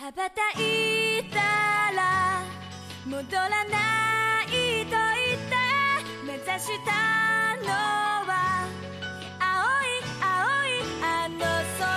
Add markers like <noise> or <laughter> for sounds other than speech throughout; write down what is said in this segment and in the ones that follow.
羽ばたいたら戻らないと言って目指したのは青い青いあの空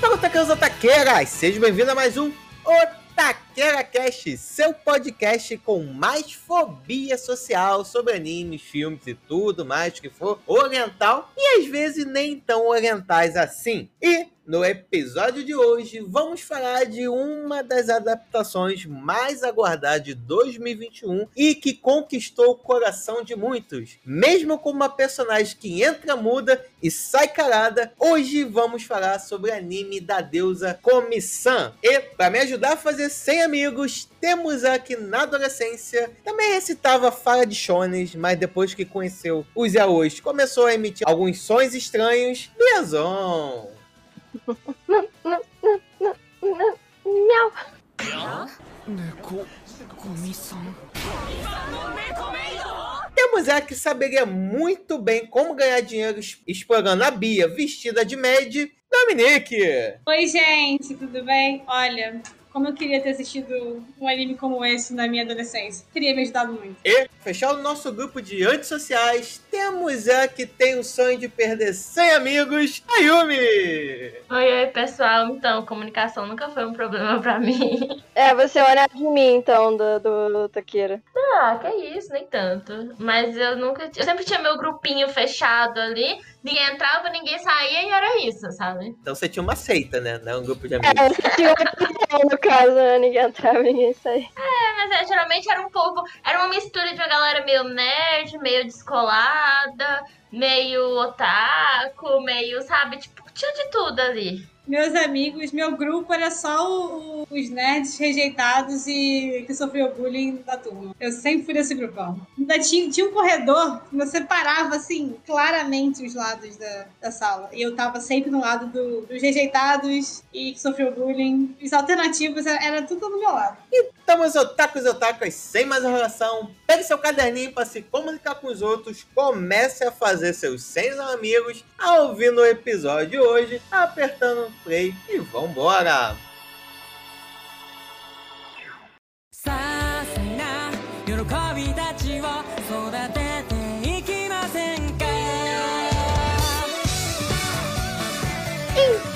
Fala, taqueiros otaqueiras! Seja bem-vindo a mais um Otaqueira Cast, seu podcast com mais fobia social sobre animes, filmes e tudo mais que for oriental e às vezes nem tão orientais assim. E no episódio de hoje vamos falar de uma das adaptações mais aguardadas de 2021 e que conquistou o coração de muitos. Mesmo com uma personagem que entra muda e sai calada, hoje vamos falar sobre o anime da deusa Komi-san. E para me ajudar a fazer 100 amigos, temos aqui na adolescência, também recitava fala de shonen, mas depois que conheceu os yaois, começou a emitir alguns sons estranhos. Biazon! Miau! Neko, Komi-san. Temos a que saberia muito bem como ganhar dinheiro explorando a Bia vestida de Mad, Dominique! Oi, gente, tudo bem? Olha, como eu queria ter assistido um anime como esse na minha adolescência. Teria me ajudado muito. E, fechar o nosso grupo de antissociais, temos ela que tem o sonho de perder 100 amigos, Ayumi! Oi, oi, pessoal. Então, comunicação nunca foi um problema pra mim. É, você olha de mim, então, do, do Taqueira. Ah, que isso, nem tanto. Mas eu nunca. Eu sempre tinha meu grupinho fechado ali. Ninguém entrava, ninguém saía e era isso, sabe? Então você tinha uma seita, né? Não um grupo de amigos. É, você tinha uma no caso, né? Ninguém entrava, ninguém saía. É, mas é, geralmente era um povo. Era uma mistura de uma galera meio nerd, meio descolada, meio otaku, meio, sabe? Tipo, tinha de tudo ali. Meus amigos, meu grupo era só o- os nerds rejeitados e que sofreu bullying da turma. Eu sempre fui desse grupão. Ainda tinha, tinha um corredor que você parava, assim, claramente os lados da, da sala. E eu tava sempre no lado do- dos rejeitados e que sofreu bullying. Os alternativos era, era tudo do meu lado. Então, meus otakus e otakas, sem mais enrolação, pegue seu caderninho para se comunicar com os outros, comece a fazer seus 100 amigos a ouvir no episódio hoje, apertando play e vambora!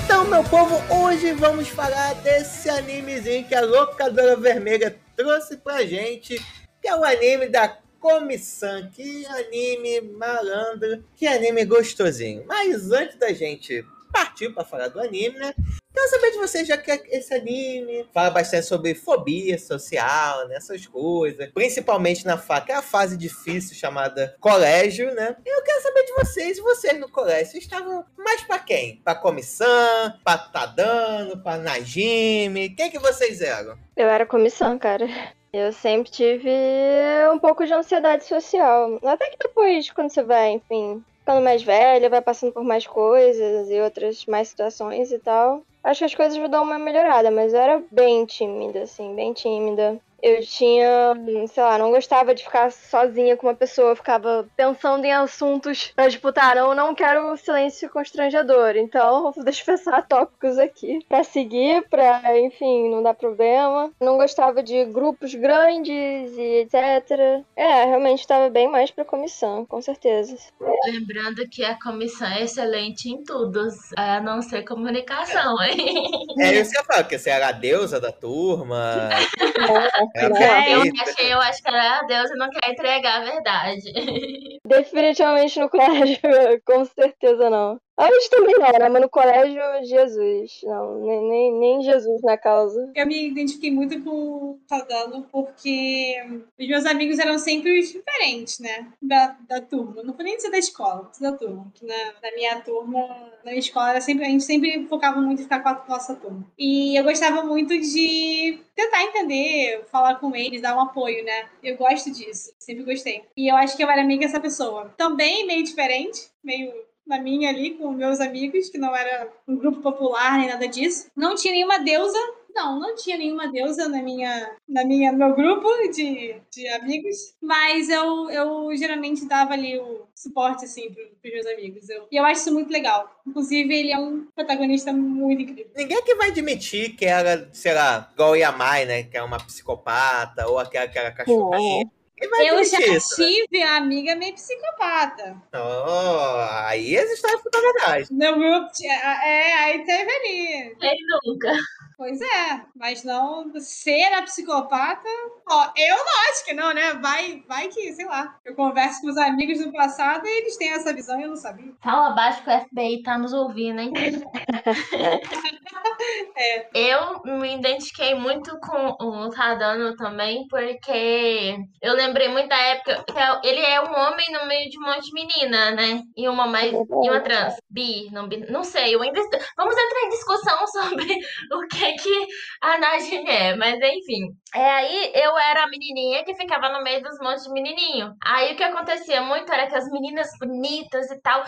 Então, meu povo, hoje vamos falar desse animezinho que a Locadora Vermelha trouxe pra gente, que é o anime da Comissão, que anime malandro, que anime gostosinho. Mas antes da gente partir pra falar do anime, né? Quero saber de vocês, já que esse anime fala bastante sobre fobia social, né? Coisas. Principalmente na fa- que é a fase difícil chamada colégio, né? Eu quero saber de vocês, vocês no colégio, vocês estavam mais pra quem? Pra comissão, pra Tadano, pra Najime? Quem que vocês eram? Eu era comissão, cara. Eu sempre tive um pouco de ansiedade social. Até que depois, quando você vai, enfim, ficando mais velha, vai passando por mais coisas e outras mais situações e tal. Acho que as coisas vão dar uma melhorada, mas eu era bem tímida, assim, bem tímida. Eu tinha, sei lá, não gostava de ficar sozinha com uma pessoa, eu ficava pensando em assuntos pra disputar. Não, não quero silêncio constrangedor, então <laughs> deixa eu pensar tópicos aqui pra seguir, pra, enfim, não dar problema. Não gostava de grupos grandes e etc. É, realmente tava bem mais pra comissão, com certeza. Lembrando que a comissão é excelente em tudo, a não ser comunicação, hein? É isso que eu falo, que você era a deusa da turma. <laughs> É, eu, favorita. achei, eu acho que ela é Deus e não quer entregar a verdade. Definitivamente no colégio, <laughs> com certeza não. Antes também não, né? Mas no colégio, Jesus. Não, nem, nem, nem Jesus na causa. Eu me identifiquei muito com o Tadano porque os meus amigos eram sempre diferentes, né? Da, da turma. Não foi nem dizer da escola, da turma. Que na, na minha turma, na escola, era sempre, a gente sempre focava muito em ficar com a nossa turma. E eu gostava muito de tentar entender, falar com eles, dar um apoio, né? Eu gosto disso, sempre gostei. E eu acho que eu era meio que essa pessoa. Também meio diferente, meio na minha ali com meus amigos, que não era um grupo popular nem nada disso. Não tinha nenhuma deusa Não, não tinha nenhuma deusa na minha, na minha, no meu grupo de, de amigos, mas eu, eu geralmente dava ali o suporte, assim, pro, pros meus amigos. Eu, e eu acho isso muito legal. Inclusive, ele é um protagonista muito incrível. Ninguém que vai admitir que era, sei lá, igual Yamai, né? Que é uma psicopata, ou aquela que era cachorrinha. Eu já isso? né? tive amiga meio psicopata. Oh, aí as histórias ficam verdade. Grupo, tinha- é, aí teve ali. Quem nunca? Pois é, mas não ser a psicopata. Ó, eu não acho que não, né? Vai, vai que, sei lá. Eu converso com os amigos do passado e eles têm essa visão e eu não sabia. Fala abaixo que o FBI tá nos ouvindo, hein? <laughs> É. Eu me identifiquei muito com o Tadano também, porque eu lembrei muito da época que é- ele é um homem no meio de um monte de menina, né? E uma mais e uma trans, bi, não, bi- não sei, eu ainda vamos entrar em discussão <laughs> sobre o que que a Najin <laughs> é, mas enfim. É aí eu era a menininha que ficava no meio dos montes de menininho. Aí o que acontecia muito era que as meninas bonitas e tal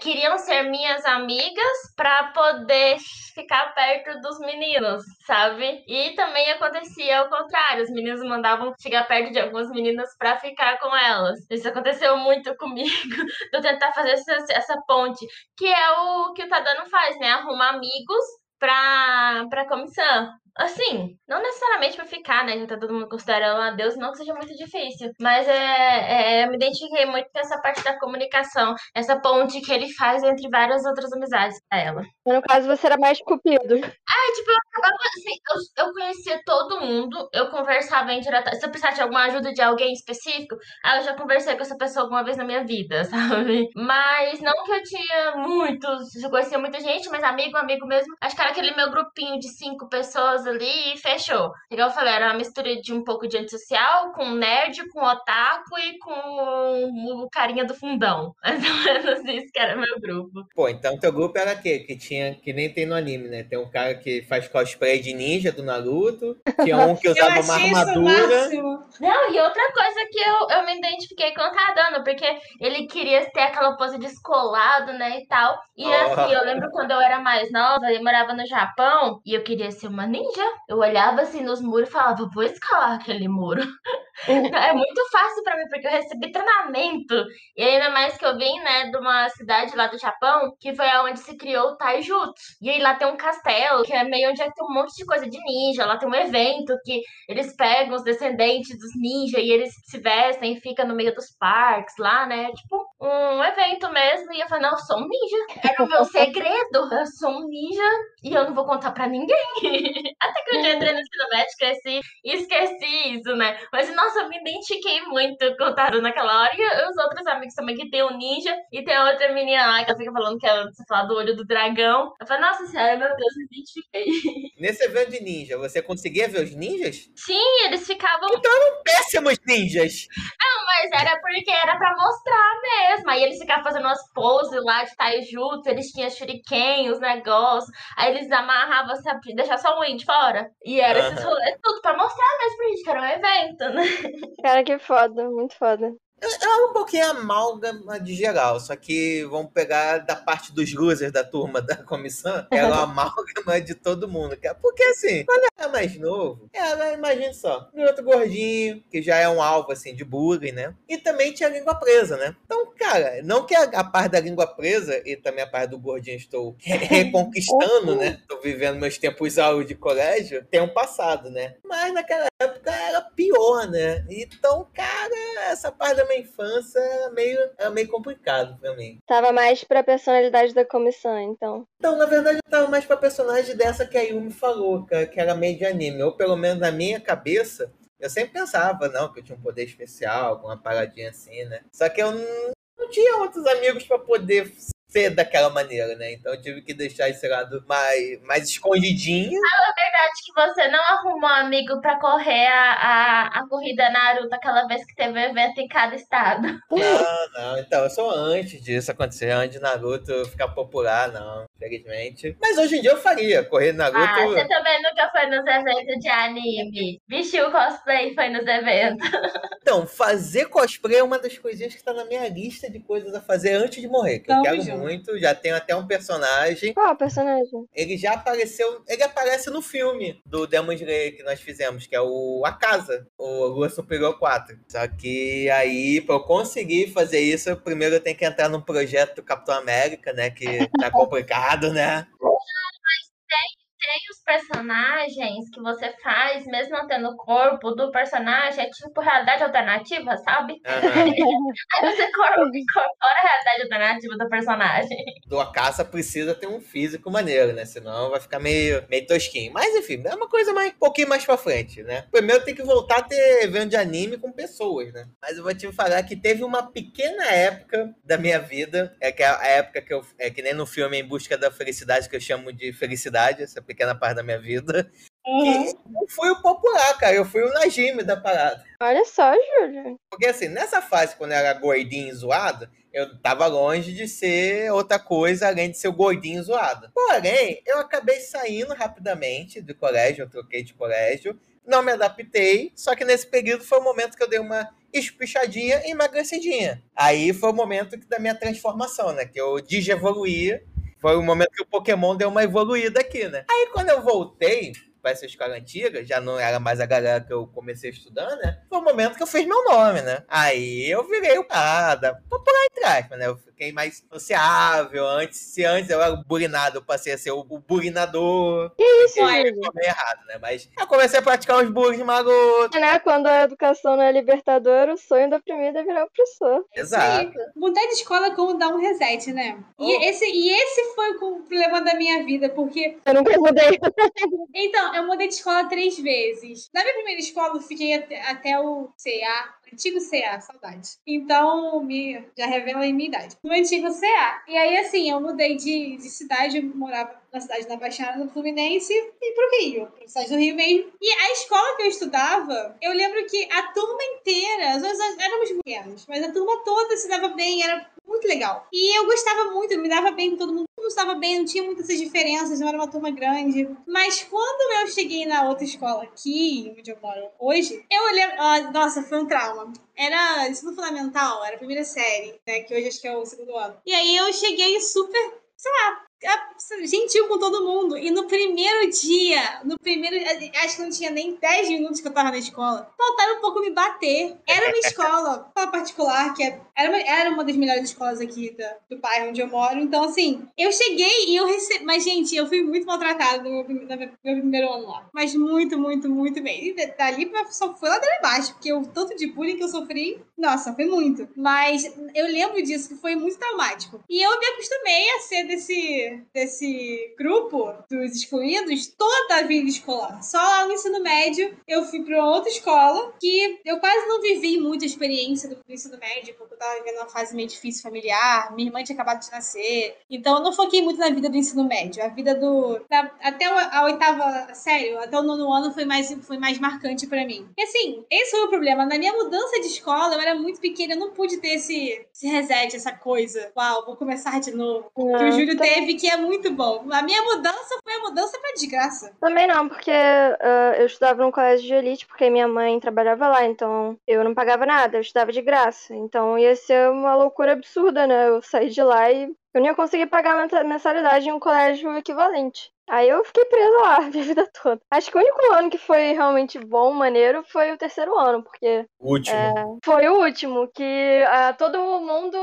queriam ser minhas amigas pra poder ficar perto dos meninos, sabe? E também acontecia ao contrário, os meninos mandavam chegar perto de algumas meninas pra ficar com elas. Isso aconteceu muito <laughs> comigo, de eu tentar fazer essa, essa ponte, que é o que o Tadano faz, né? Arrumar amigos pra, pra comissão. Assim, não necessariamente pra ficar, né? Já tá todo mundo considerando a Deus, não que seja muito difícil. Mas é, é, eu me identifiquei muito com essa parte da comunicação, essa ponte que ele faz entre várias outras amizades pra ela. No caso, você era mais cupido. É, tipo, eu acabava assim, eu, eu conhecia todo mundo, eu conversava em direta. Se eu precisasse de alguma ajuda de alguém específico, aí eu já conversei com essa pessoa alguma vez na minha vida, <laughs> sabe? Mas não que eu tinha muitos, eu conhecia muita gente, mas amigo, amigo mesmo. Acho que era aquele meu grupinho de cinco pessoas ali e fechou. Igual eu falei, era uma mistura de um pouco de antissocial, com nerd, com otaku e com o carinha do fundão. <laughs> Mais ou menos isso que era meu grupo. Pô, então teu grupo era quê? Que tinha, que nem tem no anime, né? Tem um cara que faz cosplay de ninja do Naruto, tinha um que <laughs> usava uma armadura. Não, e outra coisa que eu, eu me identifiquei com o Tadano, porque ele queria ter aquela pose descolado, né, e tal. E Oh. assim, eu lembro quando eu era mais nova, eu morava no Japão, e eu queria ser uma ninja. Eu olhava assim nos muros e falava, vou escalar aquele muro. <laughs> É muito fácil pra mim, porque eu recebi treinamento. E ainda mais que eu vim, né, de uma cidade lá do Japão, que foi onde se criou o Taijutsu. E aí lá tem um castelo, que é meio onde é tem um monte de coisa de ninja. Lá tem um evento que eles pegam os descendentes dos ninja e eles se vestem e ficam no meio dos parques lá, né? Tipo, um evento mesmo. E eu falei, não, eu sou um ninja. Era o meu segredo. Eu sou um ninja e eu não vou contar pra ninguém. <laughs> Até que eu já entrei no ensino médio, cresci e esqueci isso, né? Mas, nossa, eu me identifiquei muito com o Taru naquela hora. E os outros amigos também, que tem o ninja e tem a outra menina lá que fica falando que ela, você fala do olho do dragão. Eu falei, nossa senhora, meu Deus, me identifiquei. <laughs> Nesse evento de ninja, você conseguia ver os ninjas? Sim, eles ficavam Péssimos ninjas! Mas era porque era pra mostrar mesmo. Aí eles ficavam fazendo umas poses lá de taijutsu, eles tinham shuriken, os negócios. Aí eles amarravam, sabe, deixar só um de fora. E era esses Aham. rolês tudo pra mostrar mesmo pra gente que era um evento, né? Cara, que foda, muito foda. É um pouquinho amálgama de geral, só que vamos pegar da parte dos losers da turma da comissão, <laughs> é uma amálgama de todo mundo. cara. Porque assim, quando era mais novo, era, imagine só, um outro gordinho, que já é um alvo assim de bullying, né? E também tinha a língua presa, né? Então, cara, não que a, a parte da língua presa e também a parte do gordinho estou re- <laughs> reconquistando, né? Tô vivendo meus tempos áureos de colégio, tenham passado, né? Mas naquela época era pior, né? Então, cara, essa parte da infância era meio, era meio complicado pra mim. Tava mais pra personalidade da comissão, então. Então, na verdade, eu tava mais pra personagem dessa que a Yumi falou, cara, que era meio de anime. Ou pelo menos na minha cabeça, eu sempre pensava, não, que eu tinha um poder especial, alguma paradinha assim, né? Só que eu não, não tinha outros amigos pra poder ser daquela maneira, né? Então eu tive que deixar esse lado mais, mais escondidinho. verdade que você não arrumou um amigo pra correr a, a, a corrida Naruto aquela vez que teve um evento em cada estado. Não, não. Então, eu sou antes disso acontecer, antes de Naruto ficar popular, não. Infelizmente. Mas hoje em dia eu faria, correr Naruto. Ah, você também nunca foi nos eventos de anime. Vestiu cosplay e foi nos eventos. <laughs> Então, fazer cosplay é uma das coisinhas que tá na minha lista de coisas a fazer antes de morrer. Que eu quero junto. muito. Já tenho até um personagem. Qual o personagem? Ele já apareceu. Ele aparece no filme do Demon Slayer que nós fizemos, que é o A Casa, o Lua Superior 4. Só que aí, pra eu conseguir fazer isso, primeiro eu tenho que entrar no projeto do Capitão América, né? Que tá complicado, <laughs> né? Tem os personagens que você faz, mesmo não tendo o corpo do personagem, é tipo realidade alternativa, sabe? Aham. Aí você cor- <laughs> incorpora a realidade alternativa do personagem. do A Caça precisa ter um físico maneiro, né? Senão vai ficar meio, meio tosquinho. Mas enfim, é uma coisa mais, um pouquinho mais pra frente, né? Primeiro tem que voltar a ter evento de anime com pessoas, né? Mas eu vou te falar que teve uma pequena época da minha vida, é que é a época que eu. É que nem no filme Em Busca da Felicidade, que eu chamo de felicidade, essa pequena parte da minha vida. Uhum. Que eu fui o popular, cara. Eu fui o Najime da parada. Olha só, Júlio. Porque assim, nessa fase, quando eu era gordinho e zoado, eu tava longe de ser outra coisa além de ser o gordinho zoado. Porém, eu acabei saindo rapidamente do colégio, eu troquei de colégio, não me adaptei, só que nesse período foi o momento que eu dei uma espichadinha e emagrecidinha. Aí foi o momento da minha transformação, né? Que eu digievoluí. Foi o momento que o Pokémon deu uma evoluída aqui, né? Aí quando eu voltei para essa escola antiga, já não era mais a galera que eu comecei estudando, né? Foi o momento que eu fiz meu nome, né? Aí eu virei o cara, popular entre aspas, né? Eu fiquei mais sociável. Antes, se antes eu era o burinado, eu passei a ser o, o burinador. Que isso, Aí foi meio errado, né? Mas eu comecei a praticar os bullying marotos. Né? Quando a educação não é libertadora, o sonho do oprimido é virar opressor. Exato. Mudar de escola é como dar um reset, né? E, Oh. esse, e esse foi o problema da minha vida, porque Eu nunca mudei. Então, eu mudei de escola três vezes. Na minha primeira escola, eu fiquei até, até o CA, antigo CA, saudade. Então, me, já revela a minha idade. No antigo CA. E aí, assim, eu mudei de, de cidade, eu morava na cidade da Baixada do Fluminense e pro Rio, pra cidade do Rio mesmo. E a escola que eu estudava, eu lembro que a turma inteira, nós éramos pequenos, mas a turma toda se dava bem, era muito legal. E eu gostava muito, me dava bem com todo mundo, mundo estava bem, não tinha muitas diferenças, não era uma turma grande. Mas quando eu cheguei na outra escola aqui, onde eu moro hoje, eu olhei. ah, nossa, foi um trauma. Era ensino fundamental, era a primeira série, né? Que hoje acho que é o segundo ano. E aí eu cheguei super, sei lá, a- gentil com todo mundo. E no primeiro dia, no primeiro. Acho que não tinha nem 10 minutos que eu tava na escola. Faltaram um pouco me bater. Era uma escola particular, que é- era uma, era uma das melhores escolas aqui da- do bairro onde eu moro. Então, assim, eu cheguei e eu recebi. Mas, gente, eu fui muito maltratada no meu, no meu primeiro ano lá. Mas muito, muito, muito bem. E da- dali só foi lá abaixo, porque o tanto de bullying que eu sofri, nossa, foi muito. Mas eu lembro disso, que foi muito traumático. E eu me acostumei a ser desse, desse grupo dos excluídos toda a vida escolar. Só lá no ensino médio eu fui pra outra escola que eu quase não vivi muita experiência do ensino médio, porque eu tava vivendo uma fase meio difícil familiar, minha irmã tinha acabado de nascer. Então eu não foquei muito na vida do ensino médio. A vida do. da- até a oitava, sério, até o nono ano foi mais, foi mais marcante pra mim. E assim, esse foi o problema. Na minha mudança de escola, eu era muito pequena, eu não pude ter esse, esse reset, essa coisa. Uau, vou começar de novo. Que o Júlio Não, teve, que é muito bom. A minha mudança foi a mudança pra desgraça. Também não, porque ah, eu estudava num colégio de elite, porque minha mãe trabalhava lá, então eu não pagava nada, eu estudava de graça. Então ia ser uma loucura absurda, né? Eu saí de lá e eu não ia conseguir pagar a mensa- mensalidade em um colégio equivalente. Aí eu fiquei presa lá <laughs> a minha vida toda. Acho que o único ano que foi realmente bom, maneiro, foi o terceiro ano, porque Último. foi o último, que ah, todo mundo.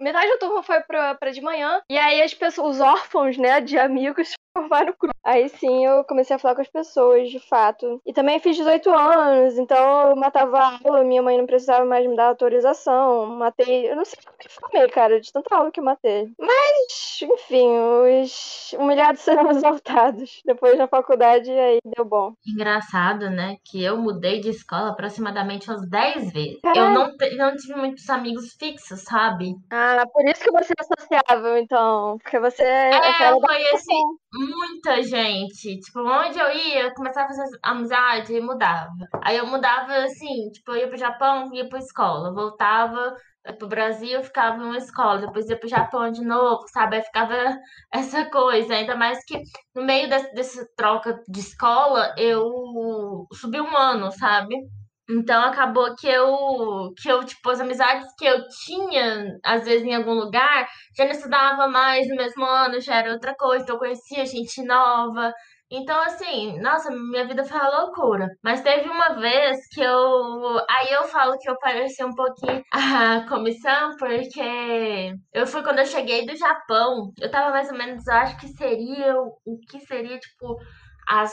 Metade da turma foi pra, pra de manhã. E aí as pessoas, os órfãos, né, de amigos, <laughs> formaram grupo. Aí sim eu comecei a falar com as pessoas, de fato. E também fiz 18 anos, então eu matava a aula, minha mãe não precisava mais me dar autorização. Matei. Eu não sei como eu formei, cara, de tanta aula que eu matei. Mas, enfim, os humilhados serão exaltados. <laughs> Depois na faculdade, aí deu bom. Engraçado, né? Que eu mudei de escola aproximadamente umas 10 vezes. Eu não, não tive muitos amigos fixos, sabe? Ah, por isso que você é sociável, então. Porque você é. É, eu da conheci muita gente. Tipo, onde eu ia, eu começava a fazer amizade e mudava. Aí eu mudava assim, tipo, eu ia pro Japão, ia pra escola, voltava, pro Brasil, ficava em uma escola, depois ia pro Japão de novo, sabe? Aí ficava <laughs> essa coisa, ainda mais que no meio desse, dessa troca de escola, eu subi um ano, sabe? Então acabou que eu, que eu, tipo, as amizades que eu tinha, às vezes, em algum lugar, já não estudava mais no mesmo ano, já era outra coisa, então eu conhecia gente nova. Então, assim, nossa, minha vida foi uma loucura. Mas teve uma vez que eu. Aí eu falo que eu pareci um pouquinho <laughs> a comissão, porque eu fui quando eu cheguei do Japão. Eu tava mais ou menos, eu acho que seria o que seria, tipo, as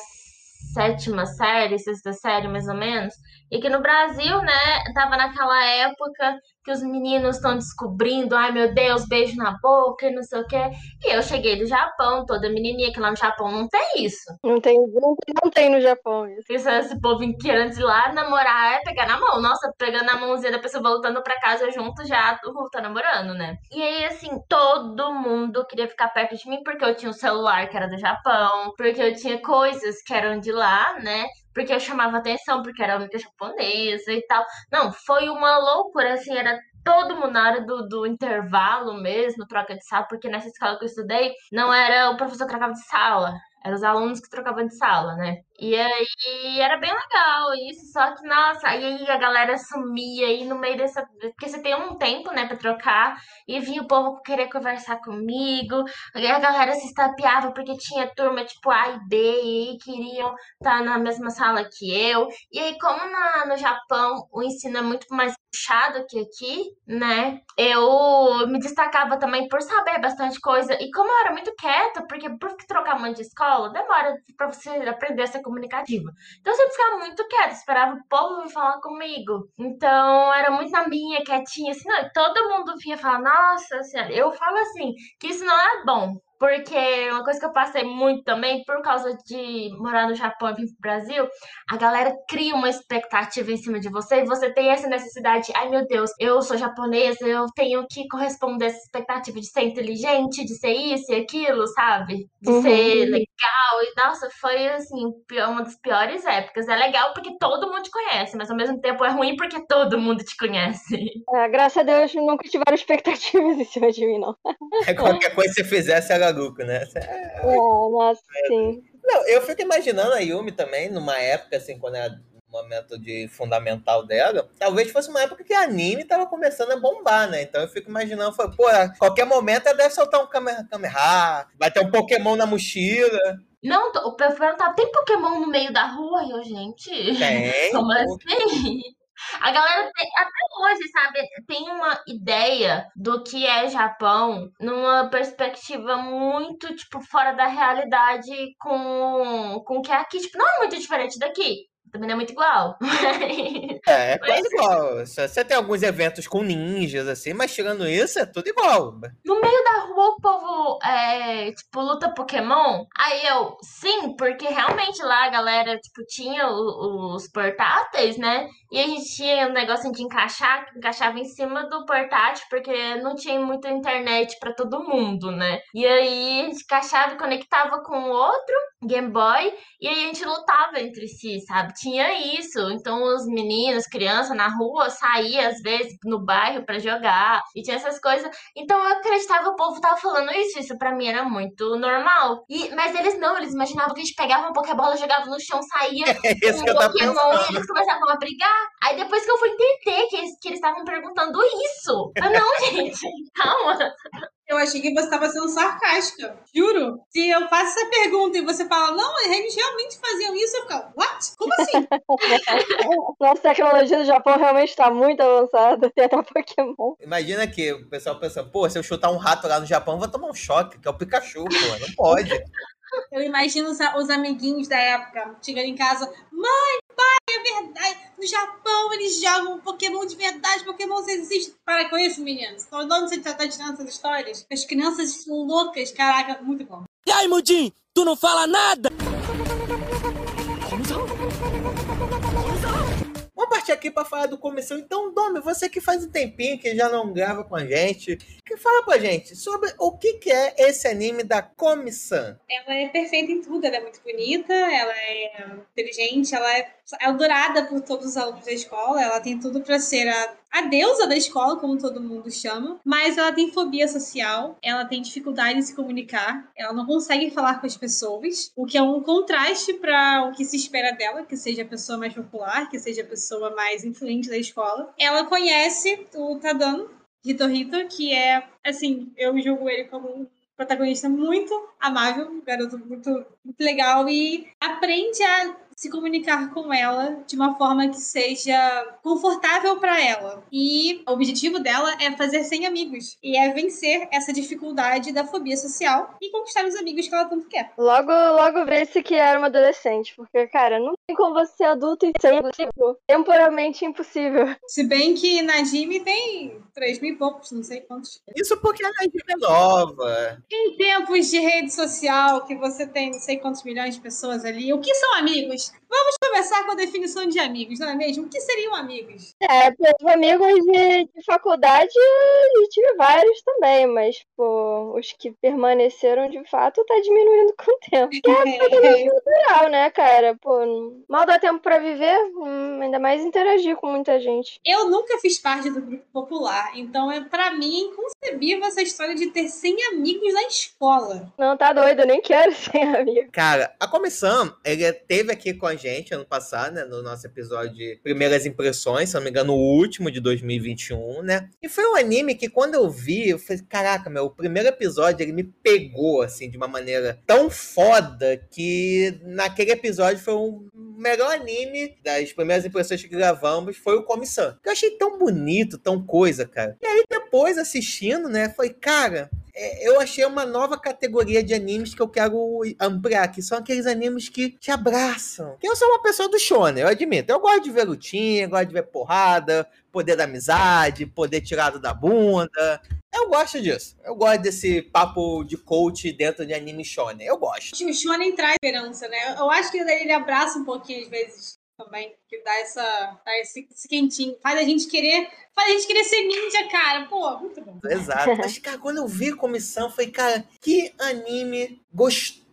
sétima série, sexta série, mais ou menos. E que no Brasil, né, tava naquela época que os meninos estão descobrindo, ai meu Deus, beijo na boca e não sei o quê. E eu cheguei do Japão, toda menininha, que lá no Japão não tem isso. Não tem, não, não tem no Japão isso. Isso, esse povo querendo de lá, namorar é pegar na mão. Nossa, pegando a mãozinha da pessoa voltando pra casa junto, já uh, tá namorando, né? E aí, assim, todo mundo queria ficar perto de mim porque eu tinha um celular que era do Japão, porque eu tinha coisas que eram de lá, né? Porque chamava atenção, porque era a única japonesa e tal. Não, foi uma loucura, assim, era todo mundo na hora do, do intervalo mesmo, troca de sala, porque nessa escola que eu estudei, não era o professor que trocava de sala, eram os alunos que trocavam de sala, né? E aí era bem legal isso, só que, nossa, aí a galera sumia aí no meio dessa. Porque você tem um tempo, né, pra trocar, e vinha o povo querer conversar comigo, aí a galera se estapeava porque tinha turma tipo A e B, e queriam estar tá na mesma sala que eu. E aí, como na, no Japão o ensino é muito mais puxado que aqui, né, eu me destacava também por saber bastante coisa, e como eu era muito quieta, porque por trocar muito de escola, demora pra você aprender essa comunicativa. Então eu sempre ficava muito quieta, esperava o povo vir falar comigo. Então era muito na minha, quietinha, assim, não, todo mundo vinha falar, nossa senhora, eu falo assim, que isso não é bom. Porque uma coisa que eu passei muito também, por causa de morar no Japão e vir pro Brasil, a galera cria uma expectativa em cima de você e você tem essa necessidade, ai meu Deus, eu sou japonesa, eu tenho que corresponder a essa expectativa de ser inteligente, de ser isso e aquilo, sabe? De Uhum. ser legal. E nossa, foi assim, uma das piores épocas. É legal porque todo mundo te conhece, mas ao mesmo tempo é ruim porque todo mundo te conhece. É, graças a Deus nunca tiveram expectativas <laughs> em cima de mim, não. É qualquer coisa que você fizesse era lucro, né? É, nossa, sim. Não, eu fico imaginando a Yumi também, numa época, assim, quando era o momento de fundamental dela, talvez fosse uma época que anime tava começando a bombar, né? Então eu fico imaginando, foi, pô, a qualquer momento ela deve soltar um Kamehameha, vai ter um Pokémon na mochila. Não, tô- o perguntava, tem Pokémon no meio da rua? E eu, gente, Tem. como assim? A galera tem, até hoje, sabe, tem uma ideia do que é Japão numa perspectiva muito, tipo, fora da realidade com, com o que é aqui. Tipo, não é muito diferente daqui. Também não é muito igual. <laughs> É, é quase igual. Só- Você tem alguns eventos com ninjas, assim, mas tirando isso, é tudo igual. No meio da rua o povo, é, tipo, luta Pokémon. Aí eu, sim, porque realmente lá a galera, tipo, tinha o- os portáteis, né? E a gente tinha um negocinho de encaixar, que encaixava em cima do portátil, porque não tinha muita internet pra todo mundo, né? E aí a gente encaixava e conectava com o outro Game Boy, e aí a gente lutava entre si, sabe? Tinha isso. Então os meninos, crianças na rua saíam às vezes no bairro pra jogar, e tinha essas coisas. Então eu acreditava que o povo tava falando isso, isso pra mim era muito normal. E, mas eles não, eles imaginavam que a gente pegava uma Pokébola, jogava no chão, saía <laughs> É um Pokémon e eles começavam a brigar. Aí depois que eu fui entender que eles que eles estavam perguntando isso. Eu, não, <laughs> gente, calma. Eu achei que você estava sendo sarcástica. Juro. Se eu faço essa pergunta e você fala, não, eles realmente faziam isso, eu fico, what? Como assim? <laughs> Nossa tecnologia do Japão realmente está muito avançada. Tem até Pokémon. Imagina que o pessoal pensa, pô, se eu chutar um rato lá no Japão, eu vou tomar um choque, que é o Pikachu, pô, não pode. Eu imagino os, os amiguinhos da época chegando em casa, mãe, pai, é verdade. No Japão eles jogam Pokémon de verdade, Pokémon existe. Para com isso, meninos. De onde você tá tirando essas histórias? As crianças loucas, caraca, muito bom. E aí, Mudinho, tu não fala nada? Vamos partir aqui pra falar do comissão. Então, Domi, você que faz um tempinho que já não grava com a gente, E fala pra gente sobre o que, que é esse anime da Komi-san. Ela é perfeita em tudo, ela é muito bonita, ela é inteligente, ela é adorada por todos os alunos da escola, ela tem tudo pra ser a, a deusa da escola, como todo mundo chama, mas ela tem fobia social, ela tem dificuldade em se comunicar, ela não consegue falar com as pessoas, o que é um contraste para o que se espera dela, que seja a pessoa mais popular, que seja a pessoa mais influente da escola. Ela conhece o Tadano, Hito Hito, que é, assim, eu julgo ele como um protagonista muito amável, um garoto muito, muito legal e aprende a se comunicar com ela de uma forma que seja confortável para ela. E o objetivo dela é fazer 100 amigos e é vencer essa dificuldade da fobia social e conquistar os amigos que ela tanto quer. Logo, logo vê-se que era uma adolescente, porque, cara, não tem como você ser adulto e ser impossível. Temporalmente impossível. Se bem que Najime tem 3 mil e poucos, não sei quantos. Isso porque a Najime é nova. Em tempos de rede social, que você tem não sei quantos milhões de pessoas ali, o que são amigos? Vamos começar com a definição de amigos, não é mesmo? O que seriam amigos? É, pelos amigos de, de faculdade eu tive vários também, mas, pô, os que permaneceram de fato tá diminuindo com o tempo. Que é totalmente <laughs> natural, né, cara? Pô, mal dá tempo pra viver, hum, ainda mais interagir com muita gente. Eu nunca fiz parte do grupo popular, então é para mim inconcebível essa história de ter 100 amigos na escola. Não, tá doido, eu nem quero <laughs> ser amigo. Cara, a comissão, ele teve aqui com a gente ano passado, né? No nosso episódio de Primeiras Impressões, se não me engano, o último de 2021, né? E foi um anime que quando eu vi, eu falei, caraca, meu, o primeiro episódio ele me pegou, assim, de uma maneira tão foda que naquele episódio foi o melhor anime das primeiras impressões que gravamos, foi o Comissão. Eu achei tão bonito, tão coisa, cara. E aí depois assistindo, né, foi, cara, eu achei uma nova categoria de animes que eu quero ampliar, que são aqueles animes que te abraçam. Eu sou uma pessoa do shonen, eu admito. Eu gosto de ver lutinha, gosto de ver porrada, poder da amizade, poder tirado da bunda. Eu gosto disso. Eu gosto desse papo de coach dentro de anime shonen. Eu gosto. O Shonen traz esperança, né? Eu acho que ele abraça um pouquinho às vezes também, que dá essa dá esse, esse quentinho, faz a gente querer, faz a gente querer ser ninja, cara. Pô, muito bom. Exato. Mas, cara, quando eu vi a comissão, foi, cara, que anime gostoso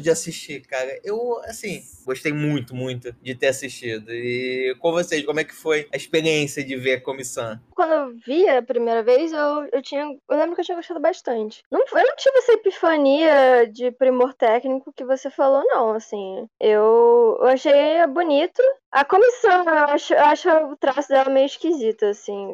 de assistir, cara. Eu, assim, gostei muito, muito de ter assistido. E com vocês, como é que foi a experiência de ver a comissão? Quando eu vi a primeira vez, eu, eu tinha. Eu lembro que eu tinha gostado bastante. Não, eu não tive essa epifania de primor técnico que você falou, não. Assim, eu, eu achei bonito. A comissão, eu acho, eu acho o traço dela meio esquisito, assim.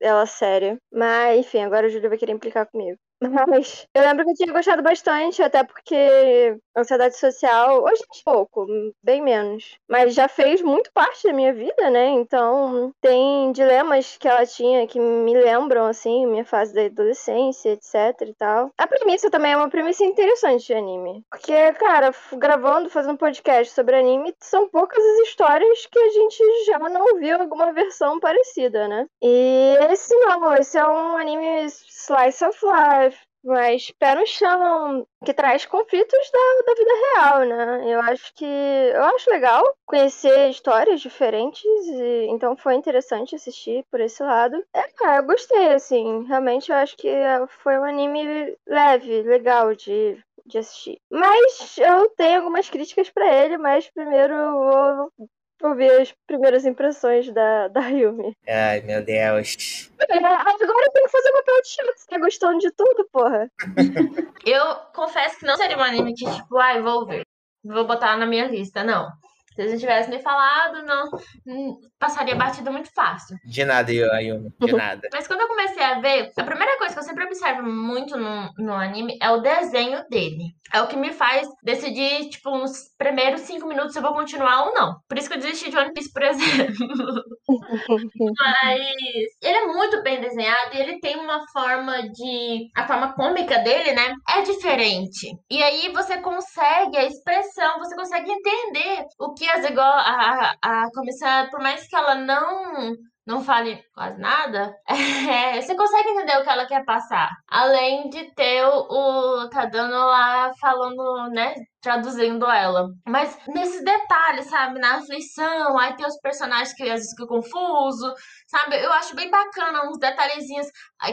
Ela séria. Mas, enfim, agora o Júlio vai querer implicar comigo. Mas eu lembro que eu tinha gostado bastante, até porque ansiedade social, hoje é pouco, bem menos. Mas já fez muito parte da minha vida, né? Então tem dilemas que ela tinha que me lembram, assim, minha fase da adolescência, etc e tal. A premissa também é uma premissa interessante de anime. Porque, cara, gravando, fazendo podcast sobre anime, são poucas as histórias que a gente já não viu alguma versão parecida, né? E esse não, esse é um anime slice of life mas pé no chão, que traz conflitos da, da vida real, né? Eu acho que. Eu acho legal conhecer histórias diferentes, e, então foi interessante assistir por esse lado. É, cara, eu gostei, assim. Realmente eu acho que foi um anime leve, legal de, de assistir. Mas eu tenho algumas críticas para ele, mas primeiro eu vou ouvir as primeiras impressões da, da Yumi. Ai, meu Deus. É, agora eu tenho que fazer o papel de chato. Você tá gostando de tudo, porra? <laughs> Eu confesso que não seria um anime que, tipo, ai, vou ver. Vou botar na minha lista, não. Se eles tivessem me falado, não hum, passaria batido muito fácil. De nada, Ayumi, de nada. Mas quando eu comecei a ver, a primeira coisa que eu sempre observo muito no, no anime é o desenho dele. É o que me faz decidir, tipo, nos primeiros cinco minutos se eu vou continuar ou não. Por isso que eu desisti de One Piece, por <laughs> exemplo. Mas ele é muito bem desenhado e ele tem uma forma de. A forma cômica dele, né? É diferente. E aí você consegue, a expressão, você consegue entender o que igual a, a comissão, por mais que ela não não fale quase nada, <laughs> é, você consegue entender o que ela quer passar. Além de ter o, o Tadano lá falando, né, traduzindo ela. Mas nesses detalhes, sabe? Na aflição, aí tem os personagens que às vezes ficam confusos, sabe? Eu acho bem bacana uns detalhezinhos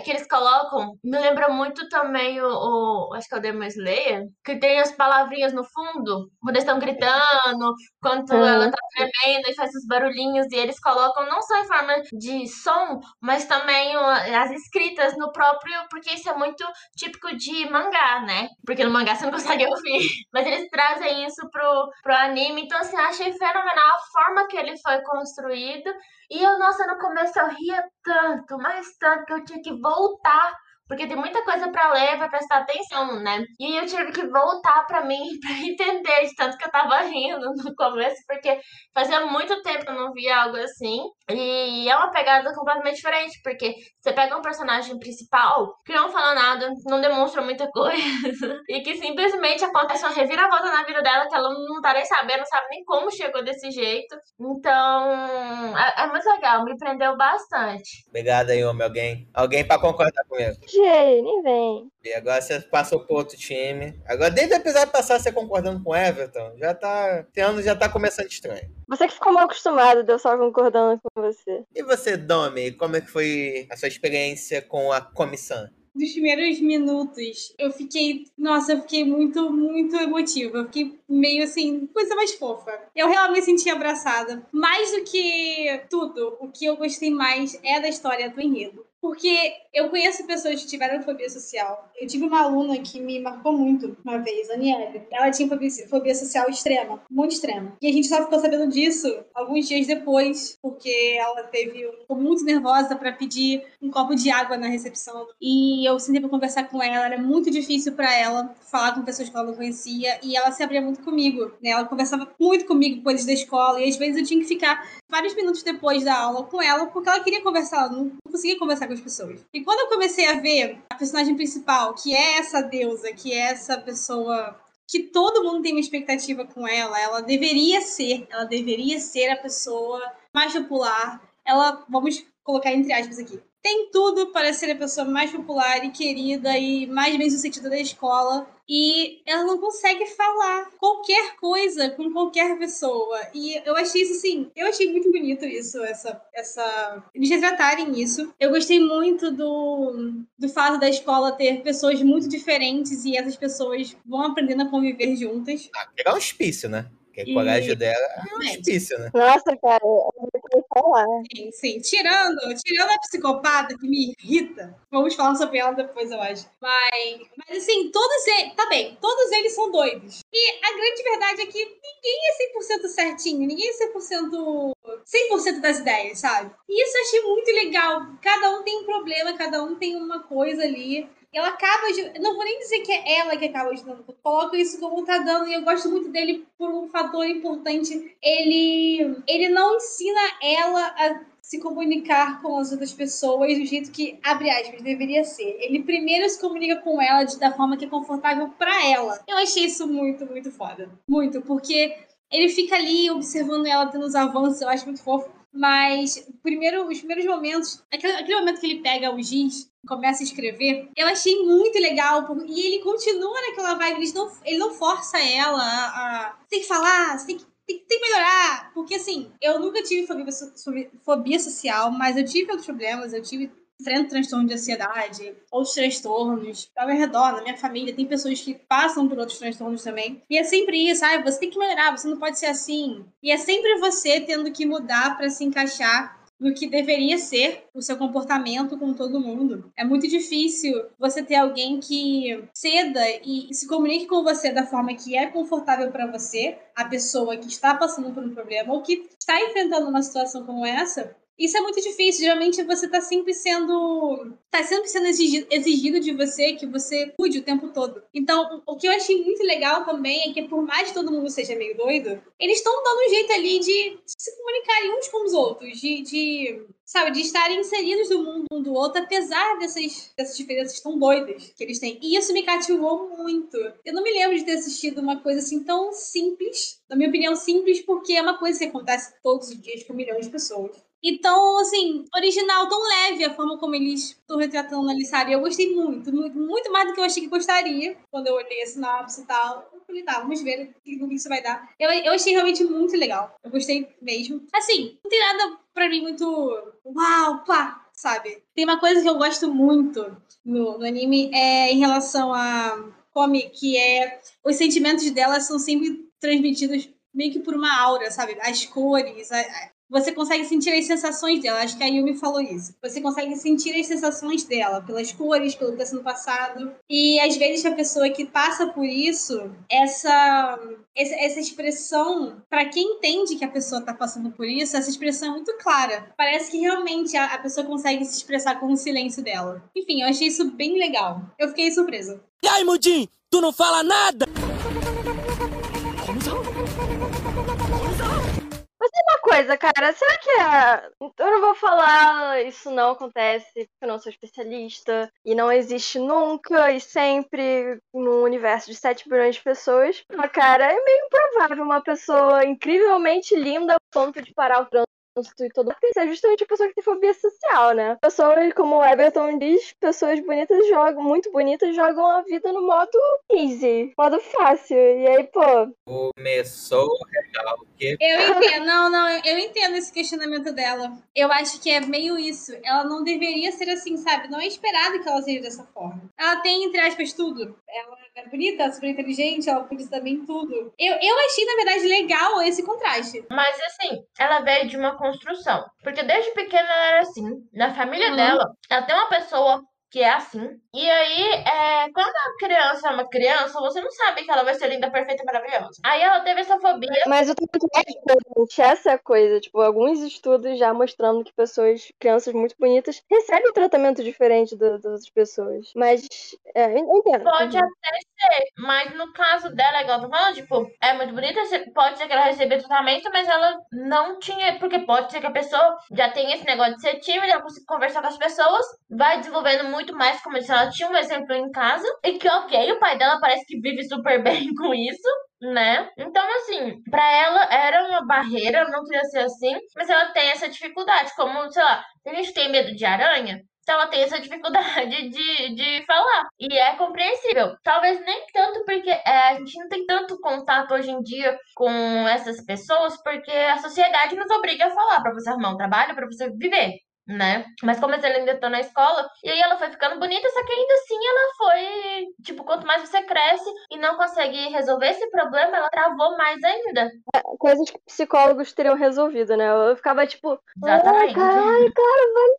que eles colocam. Me lembra muito também o, o acho que é o Demon Slayer, que tem as palavrinhas no fundo, quando eles estão gritando, quando Uhum. ela tá tremendo e faz os barulhinhos, e eles colocam não só em forma de som, mas também as escritas no próprio, porque isso é muito típico de mangá, né? Porque no mangá você não <laughs> consegue ouvir. Mas eles trazem isso pro, pro anime, então assim, achei fenomenal a forma que ele foi construído. E eu, nossa, no começo eu ria tanto, mas tanto que eu tinha que voltar. Porque tem muita coisa pra ler, pra prestar atenção, né? E eu tive que voltar pra mim <laughs> pra entender de tanto que eu tava rindo no começo, porque fazia muito tempo que eu não via algo assim. E é uma pegada completamente diferente, porque você pega um personagem principal que não fala nada, não demonstra muita coisa, <laughs> e que simplesmente acontece uma reviravolta na vida dela que ela não tá nem sabendo, não sabe nem como chegou desse jeito. Então, é, é muito legal, me prendeu bastante. Obrigado aí, homem. Alguém, alguém pra concordar comigo. Nem vem. E agora você passou pro outro time. Agora, desde o episódio passado, você concordando com o Everton, já tá. Esse ano já tá começando estranho. Você que ficou mal acostumado de eu só concordando com você. E você, Domi, como é que foi a sua experiência com a comissão? Dos primeiros minutos, eu fiquei. Nossa, eu fiquei muito, muito emotiva. Eu fiquei meio assim, coisa mais fofa. Eu realmente me senti abraçada. Mais do que tudo, o que eu gostei mais é da história do enredo. Porque eu conheço pessoas que tiveram fobia social. Eu tive uma aluna que me marcou muito uma vez, a Aniele. Ela tinha fobia, social extrema, muito extrema. E a gente só ficou sabendo disso alguns dias depois, porque ela teve ficou muito nervosa para pedir um copo de água na recepção. E eu sentei pra conversar com ela, era muito difícil para ela falar com pessoas que ela não conhecia. E ela se abria muito comigo, né? Ela conversava muito comigo, coisas da escola. E às vezes eu tinha que ficar vários minutos depois da aula com ela, porque ela queria conversar, ela não conseguia conversar com as pessoas. E quando eu comecei a ver a personagem principal, que é essa deusa, que é essa pessoa que todo mundo tem uma expectativa com ela, ela deveria ser, ela deveria ser a pessoa mais popular. Ela, vamos colocar entre aspas aqui, tem tudo para ser a pessoa mais popular e querida e mais bem-sucedida da escola. E ela não consegue falar qualquer coisa com qualquer pessoa. E eu achei isso assim, eu achei muito bonito isso, essa. essa eles retratarem isso. Eu gostei muito do, do fato da escola ter pessoas muito diferentes e essas pessoas vão aprendendo a conviver juntas. Ah, pegar um hospício, né? Porque a E- colégio dela é um Realmente. hospício, né? Nossa, cara, Sim, sim. Tirando, tirando a psicopata que me irrita. Vamos falar sobre ela depois, eu acho. Mas, mas assim, todos eles. Tá bem, todos eles são doidos. E a grande verdade é que ninguém é 100% certinho, ninguém é 100%. 100% das ideias, sabe? E isso eu achei muito legal. Cada um tem um problema, cada um tem uma coisa ali. Ela acaba. aju- Não vou nem dizer que é ela que acaba ajudando. Eu coloco isso como tá dando. E eu gosto muito dele por um fator importante. Ele. Ele não ensina ela a se comunicar com as outras pessoas do jeito que, abre aspas, deveria ser. Ele primeiro se comunica com ela de, da forma que é confortável pra ela. Eu achei isso muito, muito foda. Muito, porque ele fica ali observando ela tendo os avanços, eu acho muito fofo. Mas primeiro, os primeiros momentos, aquele, aquele momento que ele pega o giz começa a escrever, eu achei muito legal. E ele continua naquela vibe, ele não, ele não força ela a. Tem que falar, tem que, tem, que- melhorar. Porque assim, eu nunca tive fobia- fobia social, mas eu tive outros problemas, eu tive enfrento transtorno de ansiedade, outros transtornos. Ao meu redor, na minha família, tem pessoas que passam por outros transtornos também. E é sempre isso, ah, você tem que melhorar, você não pode ser assim. E é sempre você tendo que mudar para se encaixar no que deveria ser o seu comportamento com todo mundo. É muito difícil você ter alguém que ceda e se comunique com você da forma que é confortável para você, a pessoa que está passando por um problema ou que está enfrentando uma situação como essa, isso é muito difícil. Geralmente você tá sempre sendo. tá sempre sendo exigido, exigido de você que você cuide o tempo todo. Então, o que eu achei muito legal também é que, por mais que todo mundo seja meio doido, eles estão dando um jeito ali de se comunicarem uns com os outros, de. de sabe, de estarem inseridos no mundo um do outro, apesar dessas, dessas diferenças tão doidas que eles têm. E isso me cativou muito. Eu não me lembro de ter assistido uma coisa assim tão simples, na minha opinião, simples, porque é uma coisa que acontece todos os dias com milhões de pessoas. Então, assim, original, tão leve a forma como eles estão retratando ali, sabe? Eu gostei muito, muito, muito mais do que eu achei que gostaria quando eu olhei a sinopse e tal. falei, tá, vamos ver o que, isso vai dar. Eu, eu achei realmente muito legal. Eu gostei mesmo. Assim, não tem nada pra mim muito. Uau, pá, sabe? Tem uma coisa que eu gosto muito no, no anime é em relação a Komi, que é os sentimentos dela são sempre transmitidos meio que por uma aura, sabe? As cores, a, a, você consegue sentir as sensações dela. Acho que a Yumi falou isso. Você consegue sentir as sensações dela, pelas cores, pelo que está sendo passado. E às vezes a pessoa que passa por isso, essa, essa, expressão, para quem entende que a pessoa está passando por isso, essa expressão é muito clara. Parece que realmente a, a pessoa consegue se expressar com o silêncio dela. Enfim, eu achei isso bem legal. Eu fiquei surpresa. E aí, Mudinho, tu não fala nada? Coisa, cara, será que é. Eu não vou falar isso não acontece, porque eu não sou especialista, e não existe nunca e sempre no universo de 7 bilhões de pessoas. Mas, cara, é meio improvável uma pessoa incrivelmente linda a ponto de parar o trânsito e todo porque é justamente a pessoa que tem fobia social, né? Pessoas, como o Everton diz, pessoas bonitas jogam, muito bonitas, jogam a vida no modo easy, modo fácil. E aí, pô. Começou legal. Que... Eu entendo, não, não, eu entendo esse questionamento dela. Eu acho que é meio isso. Ela não deveria ser assim, sabe? Não é esperado que ela seja dessa forma. Ela tem, entre aspas, tudo. Ela é bonita, super inteligente, ela isso também tudo. Eu, eu achei, na verdade, legal esse contraste. Mas assim, ela veio de uma construção. Porque desde pequena ela era assim. Na família Uhum. dela, ela tem uma pessoa que é assim. E aí, é, quando a criança é uma criança, você não sabe que ela vai ser linda, perfeita e maravilhosa. Aí ela teve essa fobia. Mas o tanto é diferente, essa é a coisa. Tipo, alguns estudos já mostrando que pessoas, crianças muito bonitas, recebem tratamento diferente das outras pessoas. Mas, é, eu entendo. Pode até ser, mas no caso dela, igual eu tô falando, tipo, é muito bonita, pode ser que ela recebeu tratamento, mas ela não tinha, porque pode ser que a pessoa já tenha esse negócio de ser tímida, ela consiga conversar com as pessoas, vai desenvolvendo muito mais, como se ela tinha um exemplo em casa, e que ok, o pai dela parece que vive super <laughs> bem com isso, né? Então, assim, pra ela era uma barreira, não queria ser assim, mas ela tem essa dificuldade, como, sei lá, a gente tem medo de aranha, então ela tem essa dificuldade <laughs> de, de falar. E é compreensível. Talvez nem tanto porque é, a gente não tem tanto contato hoje em dia com essas pessoas, porque a sociedade nos obriga a falar pra você arrumar um trabalho, pra você viver. Né? Mas como ela ainda tá na escola, e aí ela foi ficando bonita, só que ainda assim ela foi. Tipo, quanto mais você cresce e não consegue resolver esse problema, ela travou mais ainda. Coisas que psicólogos teriam resolvido, né? Eu ficava tipo, ai, Exatamente. caralho, cara, vai.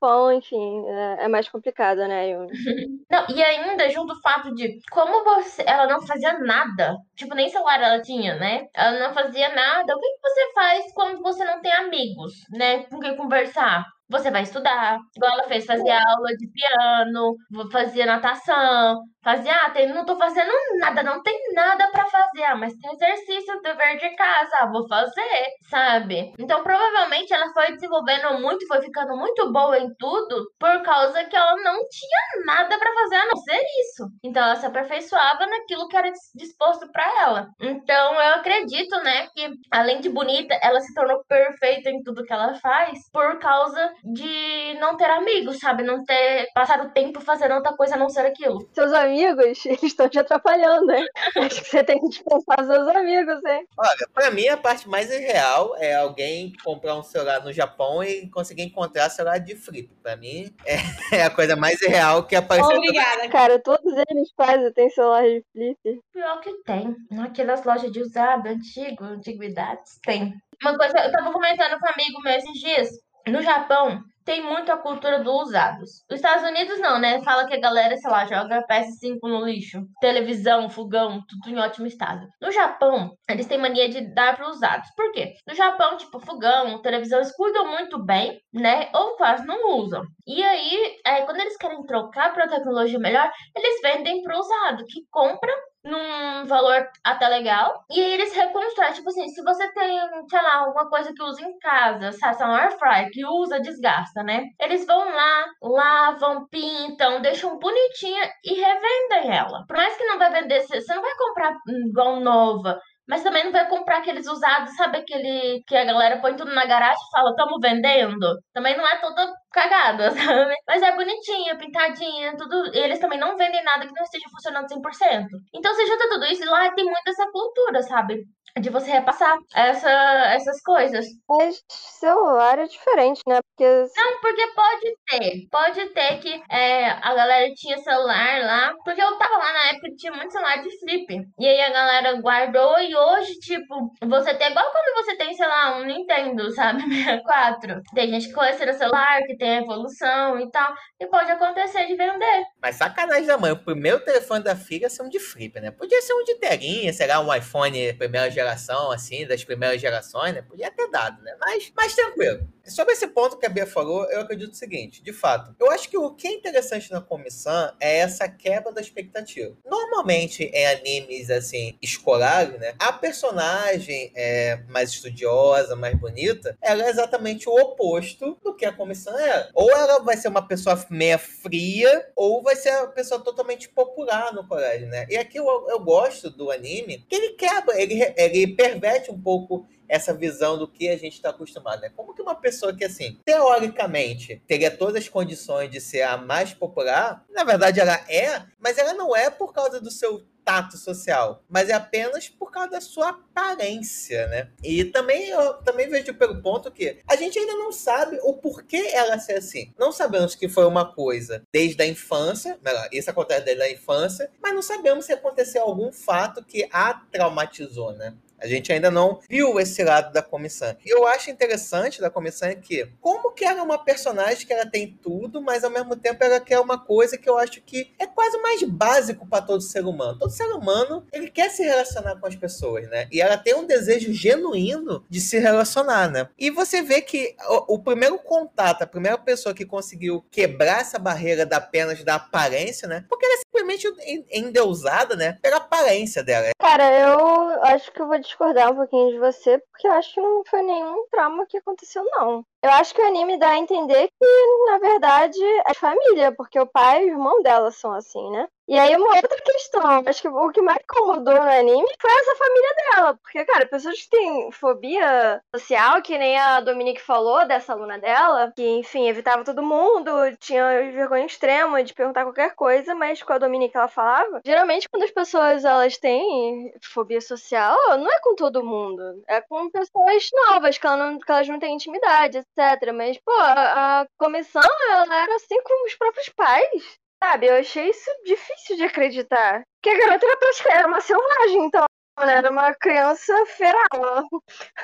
Bom, enfim, é, é mais complicado, né? Eu- <laughs> Não, e ainda junto o fato de como você, ela não fazia nada, tipo, nem celular ela tinha, né? Ela não fazia nada. O que, que você faz quando você não tem amigos, né? Com quem conversar? Você vai estudar, igual ela fez, fazia aula de piano, fazia natação, fazia, ah, tem, não tô fazendo nada, não tem nada pra fazer, ah, mas tem exercício, dever de casa, ah, vou fazer, sabe? Então, provavelmente ela foi desenvolvendo muito, foi ficando muito boa em tudo, por causa que ela não tinha nada pra fazer a não ser isso. Então, ela se aperfeiçoava naquilo que era dis- disposto pra ela. Então, eu acredito, né, que além de bonita, ela se tornou perfeita em tudo que ela faz por causa de não ter amigos, sabe? Não ter passado o tempo fazendo outra coisa a não ser aquilo. Seus amigos, <laughs> eles estão te atrapalhando, hein? Acho que você tem que dispensar seus amigos, hein? Olha, pra mim a parte mais irreal é alguém comprar um celular no Japão e conseguir encontrar celular de flip. Pra mim é, <laughs> é a coisa mais irreal que apareceu. Obrigada. Cara, todos eles fazem, tem celular de flip. Pior que tem. Naquelas lojas de usado, antigo, antiguidades, tem. Uma coisa, eu tava comentando com um amigo meu esses dias. No Japão, tem muito a cultura do usados. Os Estados Unidos não, né? Fala que a galera, sei lá, joga PS5 no lixo. Televisão, fogão, tudo em ótimo estado. No Japão, eles têm mania de dar para usados. Por quê? No Japão, tipo, fogão, televisão, eles cuidam muito bem, né? Ou quase não usam. E aí, é, quando eles querem trocar para tecnologia melhor, eles vendem para usado, que compra num valor até legal. E aí eles reconstroem. Tipo assim, se você tem, sei lá, alguma coisa que usa em casa, sabe, um air fryer que usa, desgasta, né? Eles vão lá, lavam, pintam, deixam bonitinha e revendem ela. Por mais que não vai vender, você não vai comprar igual nova. Mas também não vai comprar aqueles usados, sabe aquele que a galera põe tudo na garagem e fala, tamo vendendo? Também não é toda cagada, <laughs> sabe? Mas é bonitinha, pintadinha, tudo. E eles também não vendem nada que não esteja funcionando 100%. Então você junta tudo isso e lá tem muito essa cultura, sabe? De você repassar essa, essas coisas. Mas celular é diferente, né? Porque Não, porque pode ter. Pode ter que é, a galera tinha celular lá. Porque eu tava lá na época que tinha muito celular de flip. E aí a galera guardou e hoje, tipo, você tem igual quando você tem, sei lá, um Nintendo, sabe? <laughs> 64. Tem gente que coleciona celular, que tem evolução e tal. E pode acontecer de vender. Mas sacanagem da mãe, o primeiro telefone da filha ser um de flip, né? Podia ser um de telinha, sei lá, um iPhone primeira geração, assim, das primeiras gerações, né? Podia ter dado, né? Mas, mas tranquilo. Sobre esse ponto que a Bia falou, eu acredito o seguinte, de fato, eu acho que o que é interessante na comissão é essa quebra da expectativa. Normalmente, em animes, assim, escolares, né? A personagem é mais estudiosa, mais bonita, ela é exatamente o oposto do que a comissão é. Ou ela vai ser uma pessoa meia fria, ou vai ser uma pessoa totalmente popular no colégio, né? E aqui eu, eu gosto do anime, que ele quebra, ele, ele perverte um pouco essa visão do que a gente está acostumado, né? Como que uma pessoa que, assim, teoricamente, teria todas as condições de ser a mais popular, na verdade ela é, mas ela não é por causa do seu tato social, mas é apenas por causa da sua aparência, né? E também eu também vejo pelo ponto que a gente ainda não sabe o porquê ela ser assim. Não sabemos que foi uma coisa desde a infância, melhor, isso acontece desde a infância, mas não sabemos se aconteceu algum fato que a traumatizou, né? A gente ainda não viu esse lado da comissão. E eu acho interessante da comissão que, como que ela é uma personagem que ela tem tudo, mas ao mesmo tempo ela quer uma coisa que eu acho que é quase mais básico para todo ser humano. Todo ser humano, ele quer se relacionar com as pessoas, né? E ela tem um desejo genuíno de se relacionar, né? E você vê que o, o primeiro contato, a primeira pessoa que conseguiu quebrar essa barreira da apenas da aparência, né? Porque ela é simplesmente endeusada, né? Pela aparência dela. Cara, eu acho que eu vou discordar um pouquinho de você, porque eu acho que não foi nenhum trauma que aconteceu, não. Eu acho que o anime dá a entender que, na verdade, é família, porque o pai e o irmão dela são assim, né? E aí, uma outra questão, acho que o que mais incomodou no anime foi essa família dela. Porque, cara, pessoas que têm fobia social, que nem a Dominique falou, dessa aluna dela, que, enfim, evitava todo mundo, tinha vergonha extrema de perguntar qualquer coisa, mas com a Dominique ela falava. Geralmente, quando as pessoas elas têm fobia social, não é com todo mundo, é com pessoas novas, que, ela não, que elas não têm intimidade, etc. Mas, pô, a, a comissão, ela era assim com os próprios pais. Sabe, eu achei isso difícil de acreditar. Porque a garota era, era uma selvagem, então. Ela era uma criança feral.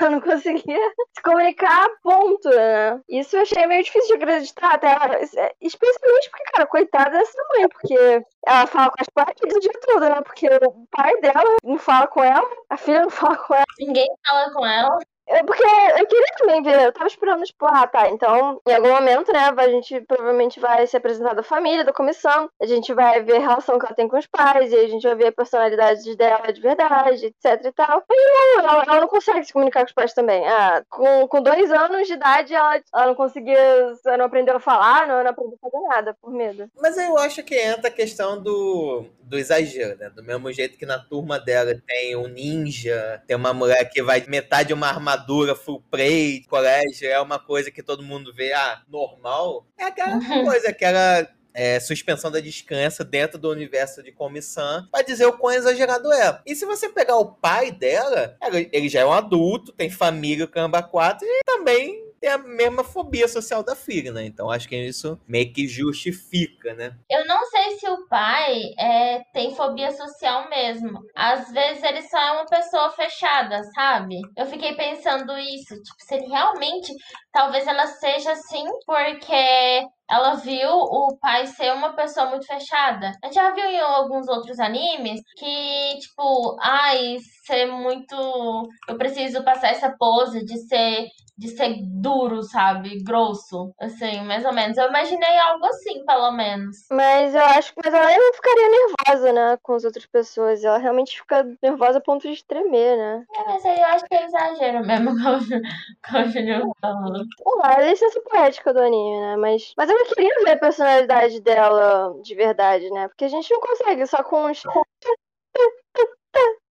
Eu não conseguia se comunicar a ponto, né? Isso eu achei meio difícil de acreditar, até. Especialmente porque, cara, coitada dessa mãe, porque ela fala com as partes o dia todo, né? Porque o pai dela não fala com ela, a filha não fala com ela. Ninguém fala com ela. É porque eu queria também ver, eu tava esperando, tipo, ah, tá, então, em algum momento, né, a gente provavelmente vai se apresentar da família, da comissão, a gente vai ver a relação que ela tem com os pais, e a gente vai ver a personalidade dela de verdade, etc e tal. Mas não, ela, ela não consegue se comunicar com os pais também. Ah, com, com dois anos de idade, ela, ela não conseguia, ela não aprendeu a falar, não, não aprendeu a fazer nada, por medo. Mas eu acho que entra a questão do, do exagero, né? Do mesmo jeito que na turma dela tem um ninja, tem uma mulher que vai metade de uma armadura full plate, colégio, é uma coisa que todo mundo vê, ah, normal. É aquela coisa, aquela é, suspensão da descanso dentro do universo de comissão para dizer o quão exagerado é. E se você pegar o pai dela, ele- já é um adulto, tem família, o caramba 4, e também tem a mesma fobia social da filha, né? Então acho que isso meio que justifica, né? Eu não sei se o pai é, tem fobia social mesmo. Às vezes ele só é uma pessoa fechada, sabe? Eu fiquei pensando isso. Tipo, se ele realmente. Talvez ela seja assim, porque ela viu o pai ser uma pessoa muito fechada. A gente já viu em alguns outros animes que, tipo, ai, ser muito. Eu preciso passar essa pose de ser de ser duro, sabe? Grosso. Assim, mais ou menos. Eu imaginei algo assim, pelo menos. Mas eu acho que mas ela não ficaria nervosa, né, com as outras pessoas. Ela realmente fica nervosa a ponto de tremer, né? É, mas aí eu acho que é exagero mesmo, <laughs> como, o Júnior falou. Sei lá, é a licença poética do anime, né? Mas, mas não queria ver a personalidade dela de verdade, né? Porque a gente não consegue só com uns.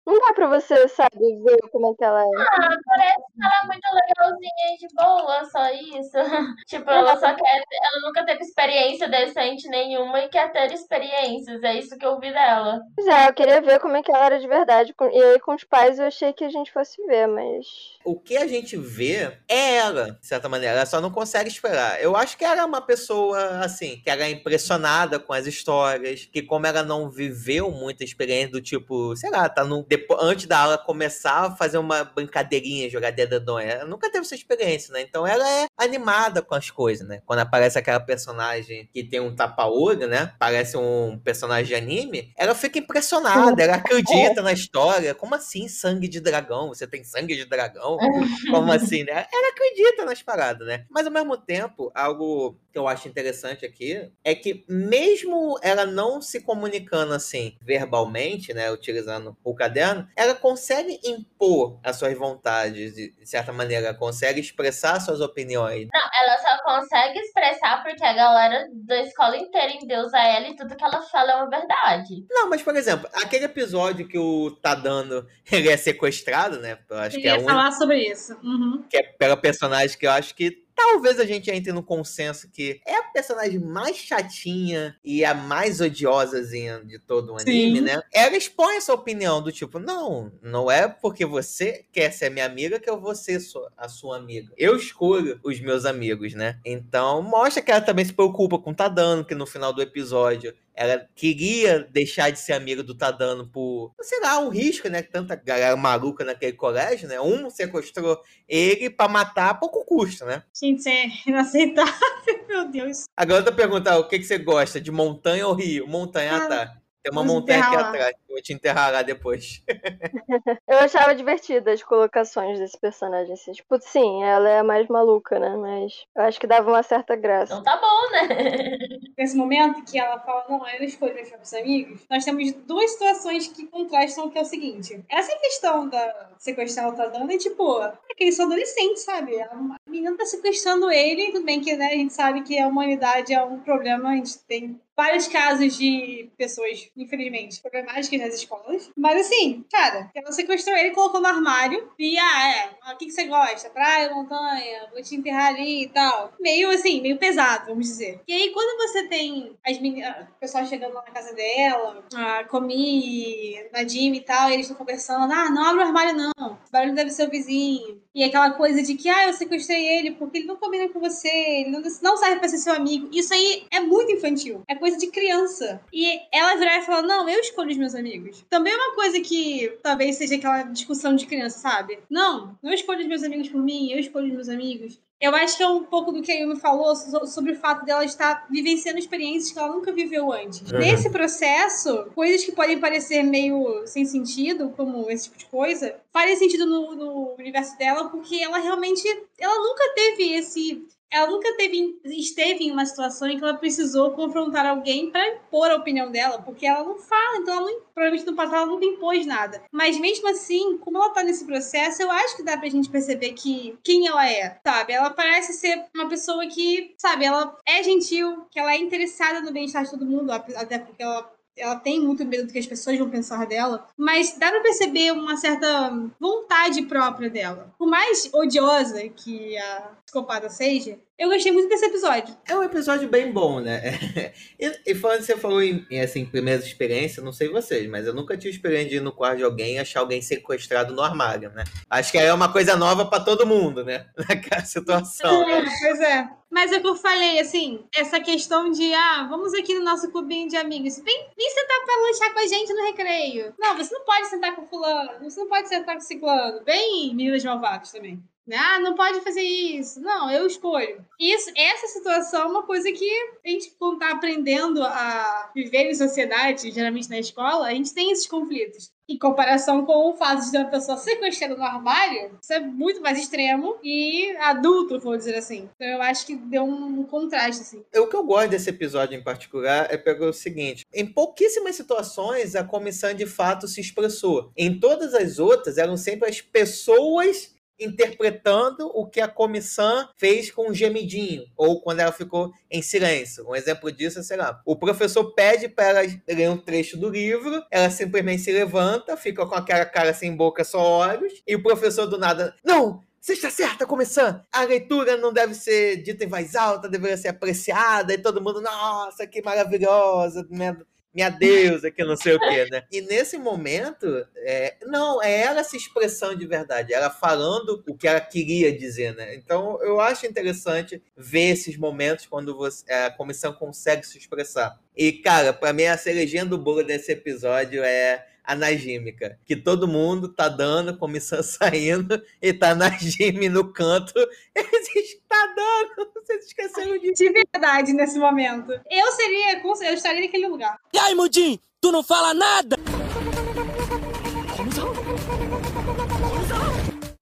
Não dá pra você, sabe, ver como é que ela é. Ah, parece ela é muito legalzinha e de boa, só isso. <laughs> tipo, ela só quer. Ela nunca teve experiência decente nenhuma e quer ter experiências. É isso que eu vi dela. Pois é, eu queria ver como é que ela era de verdade. E aí com os pais eu achei que a gente fosse ver, mas. O que a gente vê é ela, de certa maneira. Ela só não consegue esperar. Eu acho que ela é uma pessoa, assim, que ela é impressionada com as histórias, que como ela não viveu muita experiência do tipo, sei lá, tá no, depo- antes da aula começar a fazer uma brincadeirinha, jogar dedadão, ela nunca teve essa experiência, né? Então ela é animada com as coisas, né? Quando aparece aquela personagem que tem um tapa-olho, né? Parece um personagem de anime, ela fica impressionada, ela acredita na história. Como assim sangue de dragão? Você tem sangue de dragão? <laughs> Como assim, né? Ela acredita nas paradas, né? Mas ao mesmo tempo, algo que eu acho interessante aqui é que mesmo ela não se comunicando assim verbalmente, né, utilizando o caderno, ela consegue impor as suas vontades de de certa maneira, consegue expressar suas opiniões. Não, ela só consegue expressar porque a galera da escola inteira endeusa ela e tudo que ela fala é uma verdade. Não, mas por exemplo, aquele episódio que o Tadano <laughs> ele é sequestrado, né? Eu acho Eu que é ia única falar sobre isso. Uhum. que é pela personagem que eu acho que talvez a gente entre no consenso que é a personagem mais chatinha e a mais odiosazinha de todo o anime, Sim. né? Ela expõe essa opinião do tipo, não, não é porque você quer ser minha amiga que eu vou ser a sua amiga. Eu escolho os meus amigos, né? Então mostra que ela também se preocupa com o Tadano, que no final do episódio ela queria deixar de ser amiga do Tadano por, sei lá, um risco, né? Tanta galera maluca naquele colégio, né? Um sequestrou ele pra matar a pouco custo, né? Gente, isso é inaceitável, <laughs> meu Deus. Agora eu perguntar o que, que você gosta, de montanha ou rio? Montanha, ah, tá. Tem uma montanha aqui lá. atrás. Vou te enterrar lá depois. <laughs> Eu achava divertidas as colocações desse personagem. Assim. Tipo, sim, ela é a mais maluca, né? Mas eu acho que dava uma certa graça. Então tá bom, né? <laughs> Nesse momento que ela fala, não, eu escolho meus próprios amigos, nós temos duas situações que contrastam, que é o seguinte. Essa questão da sequestrar o Tadano é tipo, é que eles são adolescentes, sabe? A menina tá sequestrando ele, tudo bem que né, a gente sabe que a humanidade é um problema, a gente tem vários casos de pessoas, infelizmente, problemáticas nas escolas. Mas assim, cara, ela sequestrou ele, colocou no armário e, ah, é, ah, o que, que você gosta? Praia, montanha, vou te enterrar ali e tal. Meio assim, meio pesado, vamos dizer. E aí, quando você tem as meninas, o pessoal chegando lá na casa dela, a Comi, Nadim e tal, e eles estão conversando, ah, não abre o armário não, esse barulho deve ser o vizinho. E aquela coisa de que, ah, eu sequestrei ele porque ele não combina com você, ele não, não serve pra ser seu amigo. Isso aí é muito infantil, é coisa de criança. E ela virar e falar, não, eu escolho os meus amigos. Também é uma coisa que talvez seja aquela discussão de criança, sabe? Não, não escolho os meus amigos por mim, eu escolho os meus amigos. Eu acho que é um pouco do que a Yumi falou so- sobre o fato dela estar vivenciando experiências que ela nunca viveu antes. Uhum. Nesse processo, coisas que podem parecer meio sem sentido, como esse tipo de coisa, fazem sentido no, no universo dela, porque ela realmente, ela nunca teve esse ela nunca teve, esteve em uma situação em que ela precisou confrontar alguém para impor a opinião dela, porque ela não fala, então ela não, provavelmente no passado ela nunca impôs nada. Mas mesmo assim, como ela tá nesse processo, eu acho que dá pra gente perceber que quem ela é, sabe? Ela parece ser uma pessoa que, sabe, ela é gentil, que ela é interessada no bem-estar de todo mundo, até porque ela ela tem muito medo do que as pessoas vão pensar dela, mas dá pra perceber uma certa vontade própria dela. Por mais odiosa que a psicopata seja, eu gostei muito desse episódio. É um episódio bem bom, né? <laughs> E, e falando, você falou em, assim, primeiras experiências, não sei vocês, mas eu nunca tive experiência de ir no quarto de alguém e achar alguém sequestrado no armário, né? Acho que aí é uma coisa nova pra todo mundo, né? <laughs> Naquela situação. né? Pois é. Mas é o que eu falei, assim, essa questão de, ah, vamos aqui no nosso clubinho de amigos. Vem, vem sentar pra lanchar com a gente no recreio. Não, você não pode sentar com fulano, você não pode sentar com ciclano. Bem meninas malvadas também. Ah, não pode fazer isso. Não, eu escolho. Isso, essa situação é uma coisa que a gente, quando tá aprendendo a viver em sociedade, geralmente na escola, a gente tem esses conflitos. Em comparação com o fato de uma pessoa sequestrada no armário, isso é muito mais extremo e adulto, vou dizer assim. Então eu acho que deu um contraste, assim. O que eu gosto desse episódio em particular é pelo seguinte: em pouquíssimas situações a comissão de fato se expressou. Em todas as outras eram sempre as pessoas interpretando o que a comissão fez com um gemidinho, ou quando ela ficou em silêncio. Um exemplo disso é, sei lá, o professor pede para ela ler um trecho do livro, ela simplesmente se levanta, fica com aquela cara sem boca, só olhos, e o professor do nada, não, Você está certa, começando. A leitura não deve ser dita em voz alta, deveria ser apreciada, e todo mundo, nossa, que maravilhosa, minha, minha deusa, que não sei o quê, né? E nesse momento, é, não, é ela se expressando de verdade, ela falando o que ela queria dizer, né? Então eu acho interessante ver esses momentos quando você, é, a comissão consegue se expressar. E, cara, pra mim a cerejinha do bolo desse episódio é a Najimica, que todo mundo tá dando, comissão <laughs> saindo, e tá a Najime no canto. <laughs> Eles está dando, vocês esqueceram disso. De verdade, nesse momento. Eu seria, com- eu estaria naquele lugar. E aí, Mudim, tu não fala nada?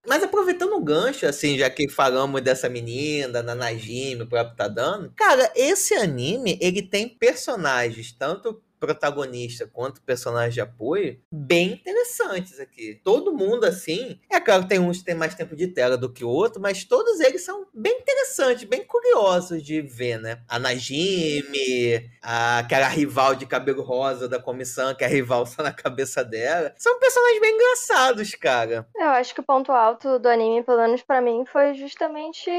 Mas aproveitando o gancho, assim, já que falamos dessa menina, da Najime, o próprio tá dando, cara, esse anime, ele tem personagens, tanto protagonista quanto personagem de apoio, bem interessantes aqui. Todo mundo, assim, é claro que tem uns que tem mais tempo de tela do que o outro, mas todos eles são bem interessantes, bem curiosos de ver, né? A Najime, a, aquela rival de cabelo rosa da comissão, que é a rival só na cabeça dela. São personagens bem engraçados, cara. Eu acho que o ponto alto do anime, pelo menos pra mim, foi justamente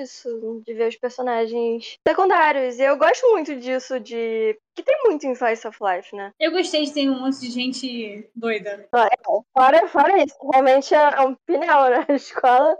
isso, de ver os personagens secundários. E eu gosto muito disso, de. Que tem muito em Slice of Life, né? Eu gostei de ter um monte de gente doida. Fora, fora isso, realmente é é um pneu na escola.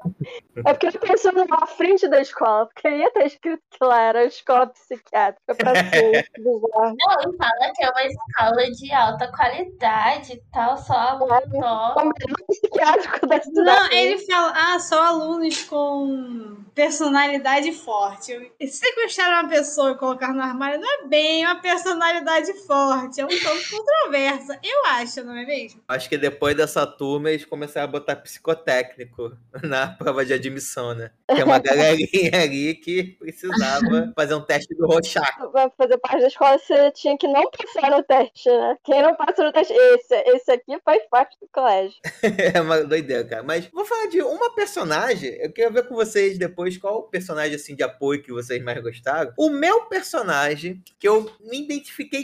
É porque eu pensou na frente da escola, porque ia estar escrito que lá era escola psiquiátrica pra <laughs> ser bizarro. Não, e fala que é uma escola de alta qualidade e tal, só aluno top. O melhor psiquiátrico da cidade. Não, ele fala, ah, só alunos com personalidade forte. Eu- Se sequestrar uma pessoa e colocar no armário, não é bem uma personalidade forte, é um tanto controversa. Eu acho, não é mesmo? Acho que depois dessa turma eles começaram a botar psicotécnico <laughs> na prova de admissão, né? Tem uma galerinha <laughs> ali que precisava fazer um teste do Rorschach. Pra fazer parte da escola, você tinha que não passar no teste, né? Quem não passa no teste, esse, esse aqui faz parte do colégio. <laughs> É uma doideira, cara. Mas vou falar de uma personagem. Eu queria ver com vocês depois qual o personagem assim de apoio que vocês mais gostaram. O meu personagem, que eu me identifiquei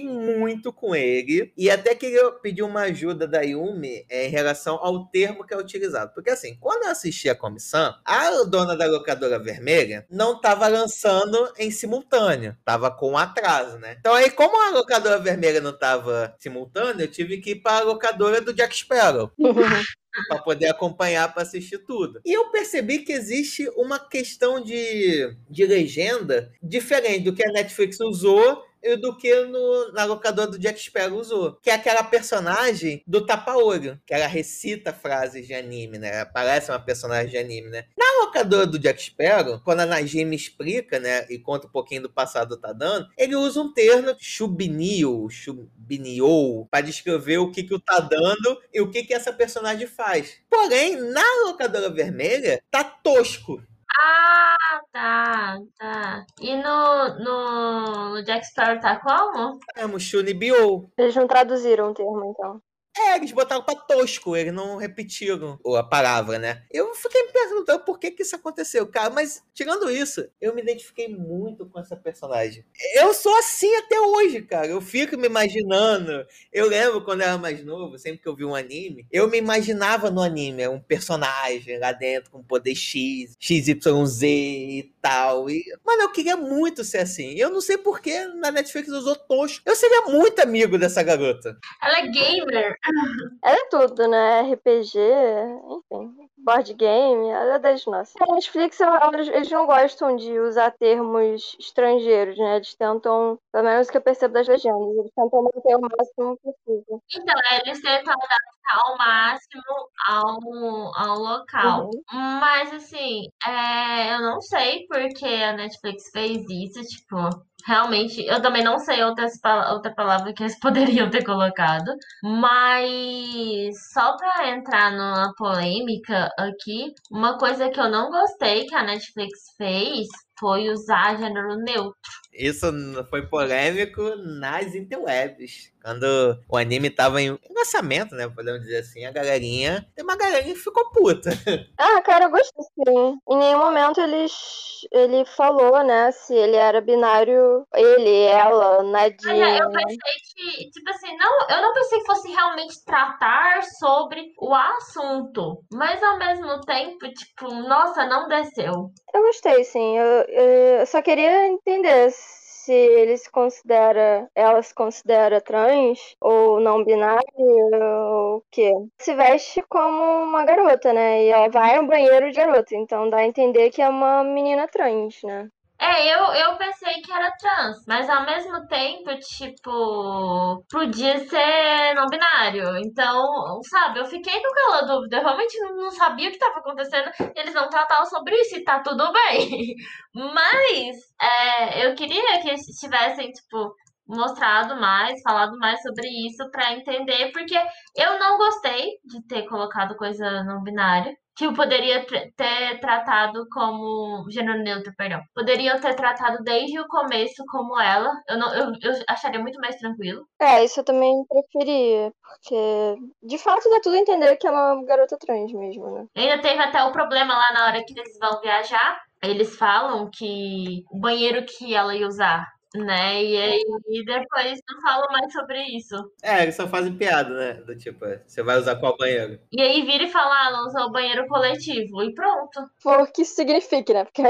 muito com ele, e até queria pedir uma ajuda da Yumi é, em relação ao termo que é utilizado. Porque assim, quando eu assisti a comissão, a dona da locadora vermelha não estava lançando em simultâneo, tava com atraso, né? Então aí, como a locadora vermelha não tava simultâneo, eu tive que ir para a locadora do Jack Sparrow <laughs> para poder acompanhar para assistir tudo. E eu percebi que existe uma questão de, de legenda diferente do que a Netflix usou do que no, na locadora do Jack Sparrow usou. Que é aquela personagem do tapa-olho, que ela recita frases de anime, né? Parece uma personagem de anime, né? Na locadora do Jack Sparrow, quando a Najime explica, né, e conta um pouquinho do passado do Tadano, ele usa um termo chubinio, chubinio, para descrever o que, que o Tadano e o que, que essa personagem faz. Porém, na locadora vermelha, tá tosco. Ah, tá, tá. E no, no, no Jack Sparrow tá como? É um Shunibyo. Eles não traduziram o termo, então. É, eles botaram pra tosco, eles não repetiram a palavra, né? Eu fiquei me perguntando por que que isso aconteceu, cara. Mas, tirando isso, eu me identifiquei muito com essa personagem. Eu sou assim até hoje, cara. Eu fico me imaginando. Eu lembro quando eu era mais novo, sempre que eu vi um anime, eu me imaginava no anime, um personagem lá dentro com poder X, XYZ e tal. E, mano, eu queria muito ser assim. Eu não sei por que na Netflix usou tosco. Eu seria muito amigo dessa garota. Ela é gamer. Ela é tudo, né? RPG, enfim. Board game, ela é das nossas. A Netflix, eles não gostam de usar termos estrangeiros, né? Eles tentam, pelo menos o que eu percebo das legendas, eles tentam manter o máximo possível. Então, eles tentam adaptar ao máximo ao, ao local. Mas, assim, é, eu não sei porque a Netflix fez isso, tipo, realmente, eu também não sei outras, outra palavra que eles <laughs> poderiam ter colocado, mas só pra entrar numa polêmica aqui, uma coisa que eu não gostei que a Netflix fez foi usar gênero neutro. Isso foi polêmico nas interwebs. Quando o anime tava em lançamento, né? Podemos dizer assim, a galerinha. Tem uma galerinha que ficou puta. <laughs> Ah, cara, eu gostei sim. Em nenhum momento ele, ele falou, né, se ele era binário, ele, ela, Nadine. eu pensei que, tipo assim, não, eu não pensei que fosse realmente tratar sobre o assunto. Mas ao mesmo tempo, tipo, nossa, não desceu. Eu gostei, sim. Eu, eu- eu só queria entender se ele se considera, ela se considera trans ou não binária ou o quê. Se veste como uma garota, né? E ela vai ao banheiro de garota, então dá a entender que é uma menina trans, né? É, eu, eu pensei que era trans, mas ao mesmo tempo, tipo, podia ser não binário. Então, sabe, eu fiquei com aquela dúvida. Eu realmente não, sabia o que estava acontecendo. Eles não tratavam sobre isso e tá tudo bem. <laughs> Mas é, eu queria que eles tivessem, tipo, mostrado mais, falado mais sobre isso pra entender, porque eu não gostei de ter colocado coisa não binária. Que eu poderia ter tratado como gênero neutro, perdão. Poderiam ter tratado desde o começo como ela. Eu, não, eu, eu acharia muito mais tranquilo. É, isso eu também preferia, porque de fato dá tudo a entender que é uma garota trans mesmo, né? Ainda teve até o problema lá na hora que eles vão viajar. Eles falam que o banheiro que ela ia usar, né? E aí depois não falam mais sobre isso. É, eles só fazem piada, né? Do tipo, você vai usar qual banheiro? E aí vira e fala, ah, ela usou o banheiro coletivo. E pronto. For que isso signifique, né? Porque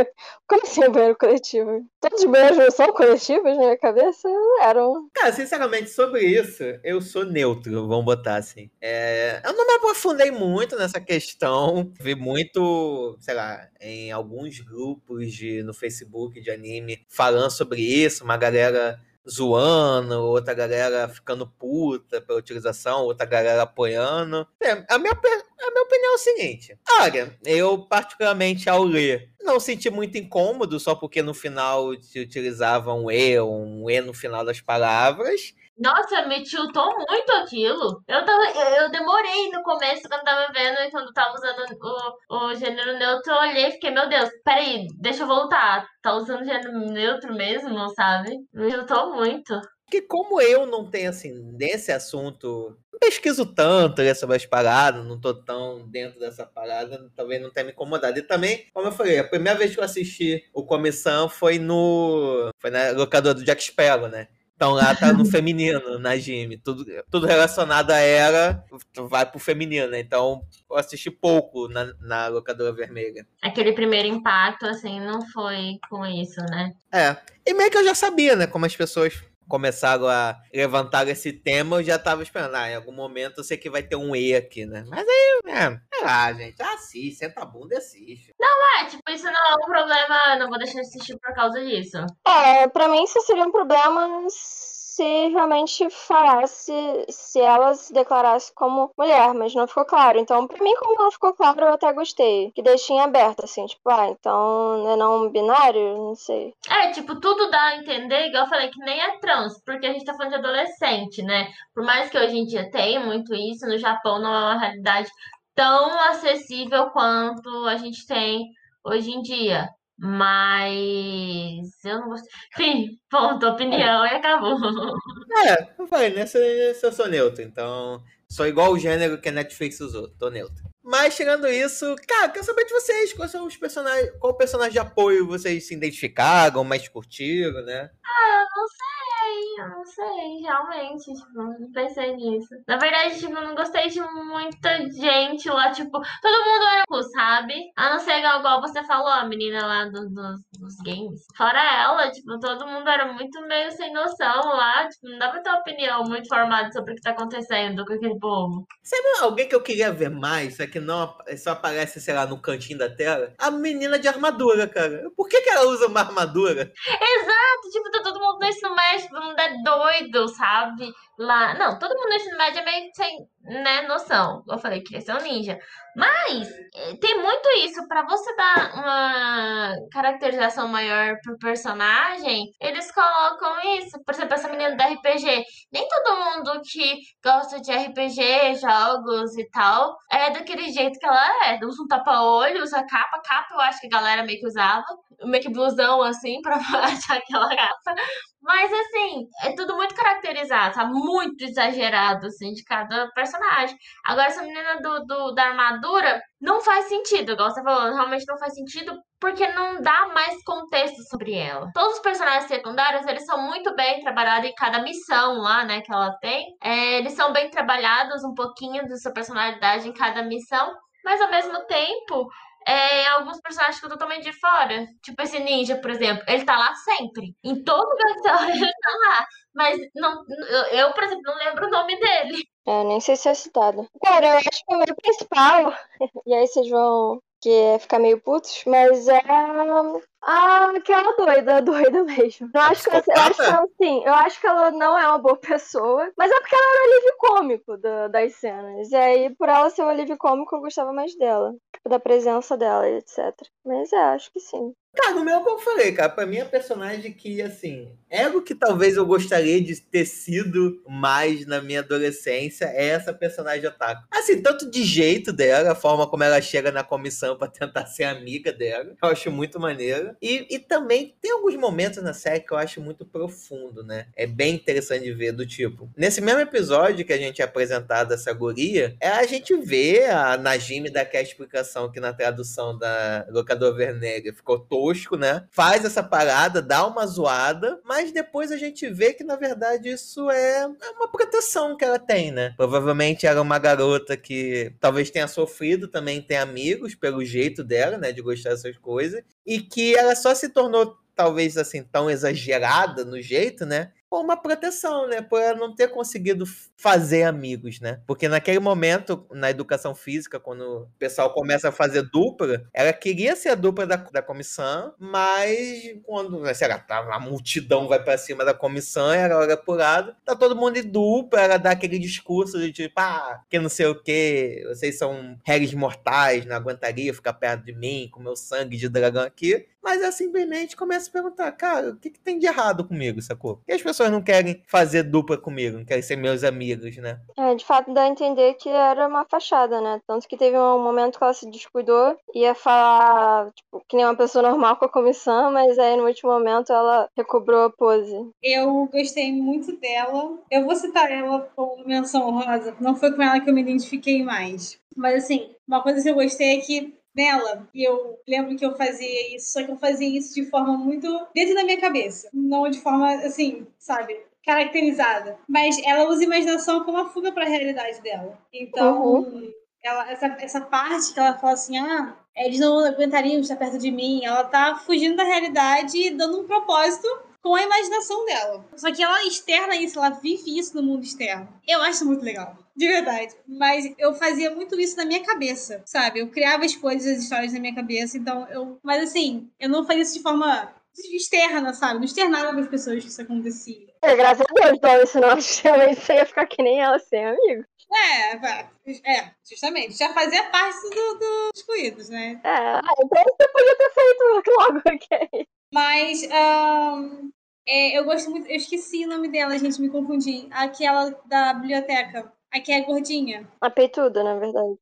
como assim banheiro coletivo? Todos os banheiros não são coletivos na minha cabeça? Eram. Cara, sinceramente, sobre isso, eu sou neutro, vamos botar assim. É, eu não me aprofundei muito nessa questão. Vi muito, sei lá, em alguns grupos de, no Facebook de anime falando sobre isso, uma galera zoando, outra galera ficando puta pela utilização, outra galera apoiando. É, a, minha, a minha opinião é o seguinte: olha, eu, particularmente ao ler, não senti muito incômodo, só porque no final se utilizava um E, um E no final das palavras. Nossa, me tiltou muito aquilo. Eu, tava, eu, eu demorei no começo quando tava vendo e quando tava usando o, o gênero neutro, eu olhei e fiquei, meu Deus, peraí, deixa eu voltar. Tá usando gênero neutro mesmo, sabe? Me tiltou muito. Porque como eu não tenho, assim, nesse assunto, não pesquiso tanto sobre as paradas, não tô tão dentro dessa parada, talvez não tenha me incomodado. E também, como eu falei, a primeira vez que eu assisti o Comissão foi no... foi na locadora do Jack Sparrow, né? Então lá tá no feminino, na Jimmy. Tudo, tudo relacionado a ela vai pro feminino, né? Então eu assisti pouco na, na locadora vermelha. Aquele primeiro impacto, assim, não foi com isso, né? É. E meio que eu já sabia, né? Como as pessoas começaram a levantar esse tema, eu já tava esperando. Ah, em algum momento eu sei que vai ter um E aqui, né? Mas aí, é, sei lá, gente. Assiste, senta a bunda e assiste. É, tipo, isso não é um problema, não vou deixar de assistir por causa disso. É, pra mim isso seria um problema se realmente falasse, se ela se declarasse como mulher, mas não ficou claro. Então, pra mim, como não ficou claro, eu até gostei. Que deixei em aberto, assim, tipo, ah, então não é não binário? Não sei. É, tipo, tudo dá a entender, igual eu falei, que nem é trans, porque a gente tá falando de adolescente, né? Por mais que hoje em dia tenha muito isso, no Japão não é uma realidade tão acessível quanto a gente tem hoje em dia. Mas eu não gostei. Enfim, <laughs> ponto, opinião e acabou. É, eu falei, nessa, nessa eu sou neutro, então sou igual o gênero que a Netflix usou, tô neutro. Mas tirando isso, cara, quero saber de vocês, quais são os personagens, qual personagem de apoio vocês se identificaram, mais curtiram, né? Eu não sei, eu não sei, realmente, tipo, não pensei nisso. Na verdade, tipo, eu não gostei de muita gente lá, tipo, todo mundo era cu, sabe? A não ser igual, você falou, a menina lá do- dos, dos games. Fora ela, tipo, todo mundo era muito meio sem noção lá, tipo, não dá pra ter uma opinião muito formada sobre o que tá acontecendo com aquele povo. Sabe alguém que eu queria ver mais, é que não ap- só aparece, sei lá, no cantinho da tela? A menina de armadura, cara. Por que, que ela usa uma armadura? Exato, tipo, tá todo mundo no ensino médio, todo mundo é doido, sabe? Lá. Não, todo mundo no ensino médio é meio sem, né, noção. Eu falei que ia ser um ninja. Mas eh, tem muito isso, pra você dar uma caracterização maior pro personagem, eles colocam isso. Por exemplo, essa menina do RPG. Nem todo mundo que gosta de RPG, jogos e tal, é daquele jeito que ela é. Usa um tapa-olho, usa capa. Capa eu acho que a galera meio que usava. meio que blusão, assim, <laughs> pra achar aquela raça. Mas, assim, é tudo muito caracterizado, tá? Muito exagerado, assim, de cada personagem. Agora, essa menina do, do, da armadura não faz sentido, igual você falou, realmente não faz sentido, porque não dá mais contexto sobre ela. Todos os personagens secundários, eles são muito bem trabalhados em cada missão lá, né, que ela tem. É, eles são bem trabalhados, um pouquinho da sua personalidade em cada missão, mas ao mesmo tempo, é, alguns personagens ficam totalmente de fora. Tipo esse ninja, por exemplo, ele tá lá sempre. Em todo missão ele tá lá. Mas não, eu, por exemplo, não lembro o nome dele. É, nem sei se é citado. Cara, eu acho que o meu principal, <laughs> e aí vocês vão que é ficar meio putos, mas é ah, aquela doida, doida mesmo. Eu acho, que, eu acho que ela, sim, eu acho que ela não é uma boa <laughs> pessoa, mas é porque ela era o alívio cômico da, das cenas. E aí, por ela ser o alívio cômico, eu gostava mais dela. Tipo, da presença dela, etc. Mas é, acho que sim. Cara, no meu, como eu falei, cara, pra mim é personagem que, assim, é o que talvez eu gostaria de ter sido mais na minha adolescência, é essa personagem otaku. Assim, tanto de jeito dela, a forma como ela chega na comissão para tentar ser amiga dela, eu acho muito maneiro. E, e também tem alguns momentos na série que eu acho muito profundo, né? É bem interessante de ver, do tipo, nesse mesmo episódio que a gente é apresentado essa guria, é a gente vê a Najime dar aquela explicação que na tradução da Locador Vermelha ficou tosco, né? Faz essa parada, dá uma zoada, mas depois a gente vê que, na verdade, isso é, é uma proteção que ela tem, né? Provavelmente era uma garota que talvez tenha sofrido, também tem amigos pelo jeito dela, né? De gostar dessas coisas, e que ela só se tornou talvez assim tão exagerada no jeito, né? uma proteção, né? Por ela não ter conseguido fazer amigos, né? Porque naquele momento, na educação física, quando o pessoal começa a fazer dupla, ela queria ser a dupla da, da comissão, mas quando, sei lá, tá, a multidão vai para cima da comissão, ela olha pro lado, tá todo mundo em dupla, ela dá aquele discurso de tipo, ah, que não sei o que, vocês são réis mortais, não aguentaria ficar perto de mim, com meu sangue de dragão aqui. Mas ela simplesmente começa a perguntar, cara, o que, que tem de errado comigo, sacou? Por que as pessoas não querem fazer dupla comigo, não querem ser meus amigos, né? É, de fato dá a entender que era uma fachada, né? Tanto que teve um momento que ela se descuidou, ia falar, tipo, que nem uma pessoa normal com a comissão, mas aí no último momento ela recobrou a pose. Eu gostei muito dela. Eu vou citar ela como menção honrosa. Não foi com ela que eu me identifiquei mais. Mas assim, uma coisa que eu gostei é que nela. E eu lembro que eu fazia isso, só que eu fazia isso de forma muito dentro da minha cabeça. Não de forma, assim, sabe? Caracterizada. Mas ela usa imaginação como uma fuga para a realidade dela. Então, uhum. ela, essa, essa parte que ela fala assim: ah, eles não aguentariam estar perto de mim. Ela tá fugindo da realidade e dando um propósito com a imaginação dela. Só que ela externa isso, ela vive isso no mundo externo. Eu acho muito legal. De verdade. Mas eu fazia muito isso na minha cabeça, sabe? Eu criava as coisas, as histórias na minha cabeça, então eu. Mas assim, eu não fazia isso de forma externa, sabe? Não externava para as pessoas que isso acontecia. É, graças a Deus, então, senão <laughs> realmente você ia ficar que nem ela sem amigo. É, é, justamente. Já fazia parte do, dos excluídos, né? É, ah, então você podia ter feito logo, <laughs> ok. Mas um, é, eu gosto muito. Eu esqueci o nome dela, gente, me confundi. Aquela da biblioteca. A que é gordinha. A peituda, na verdade.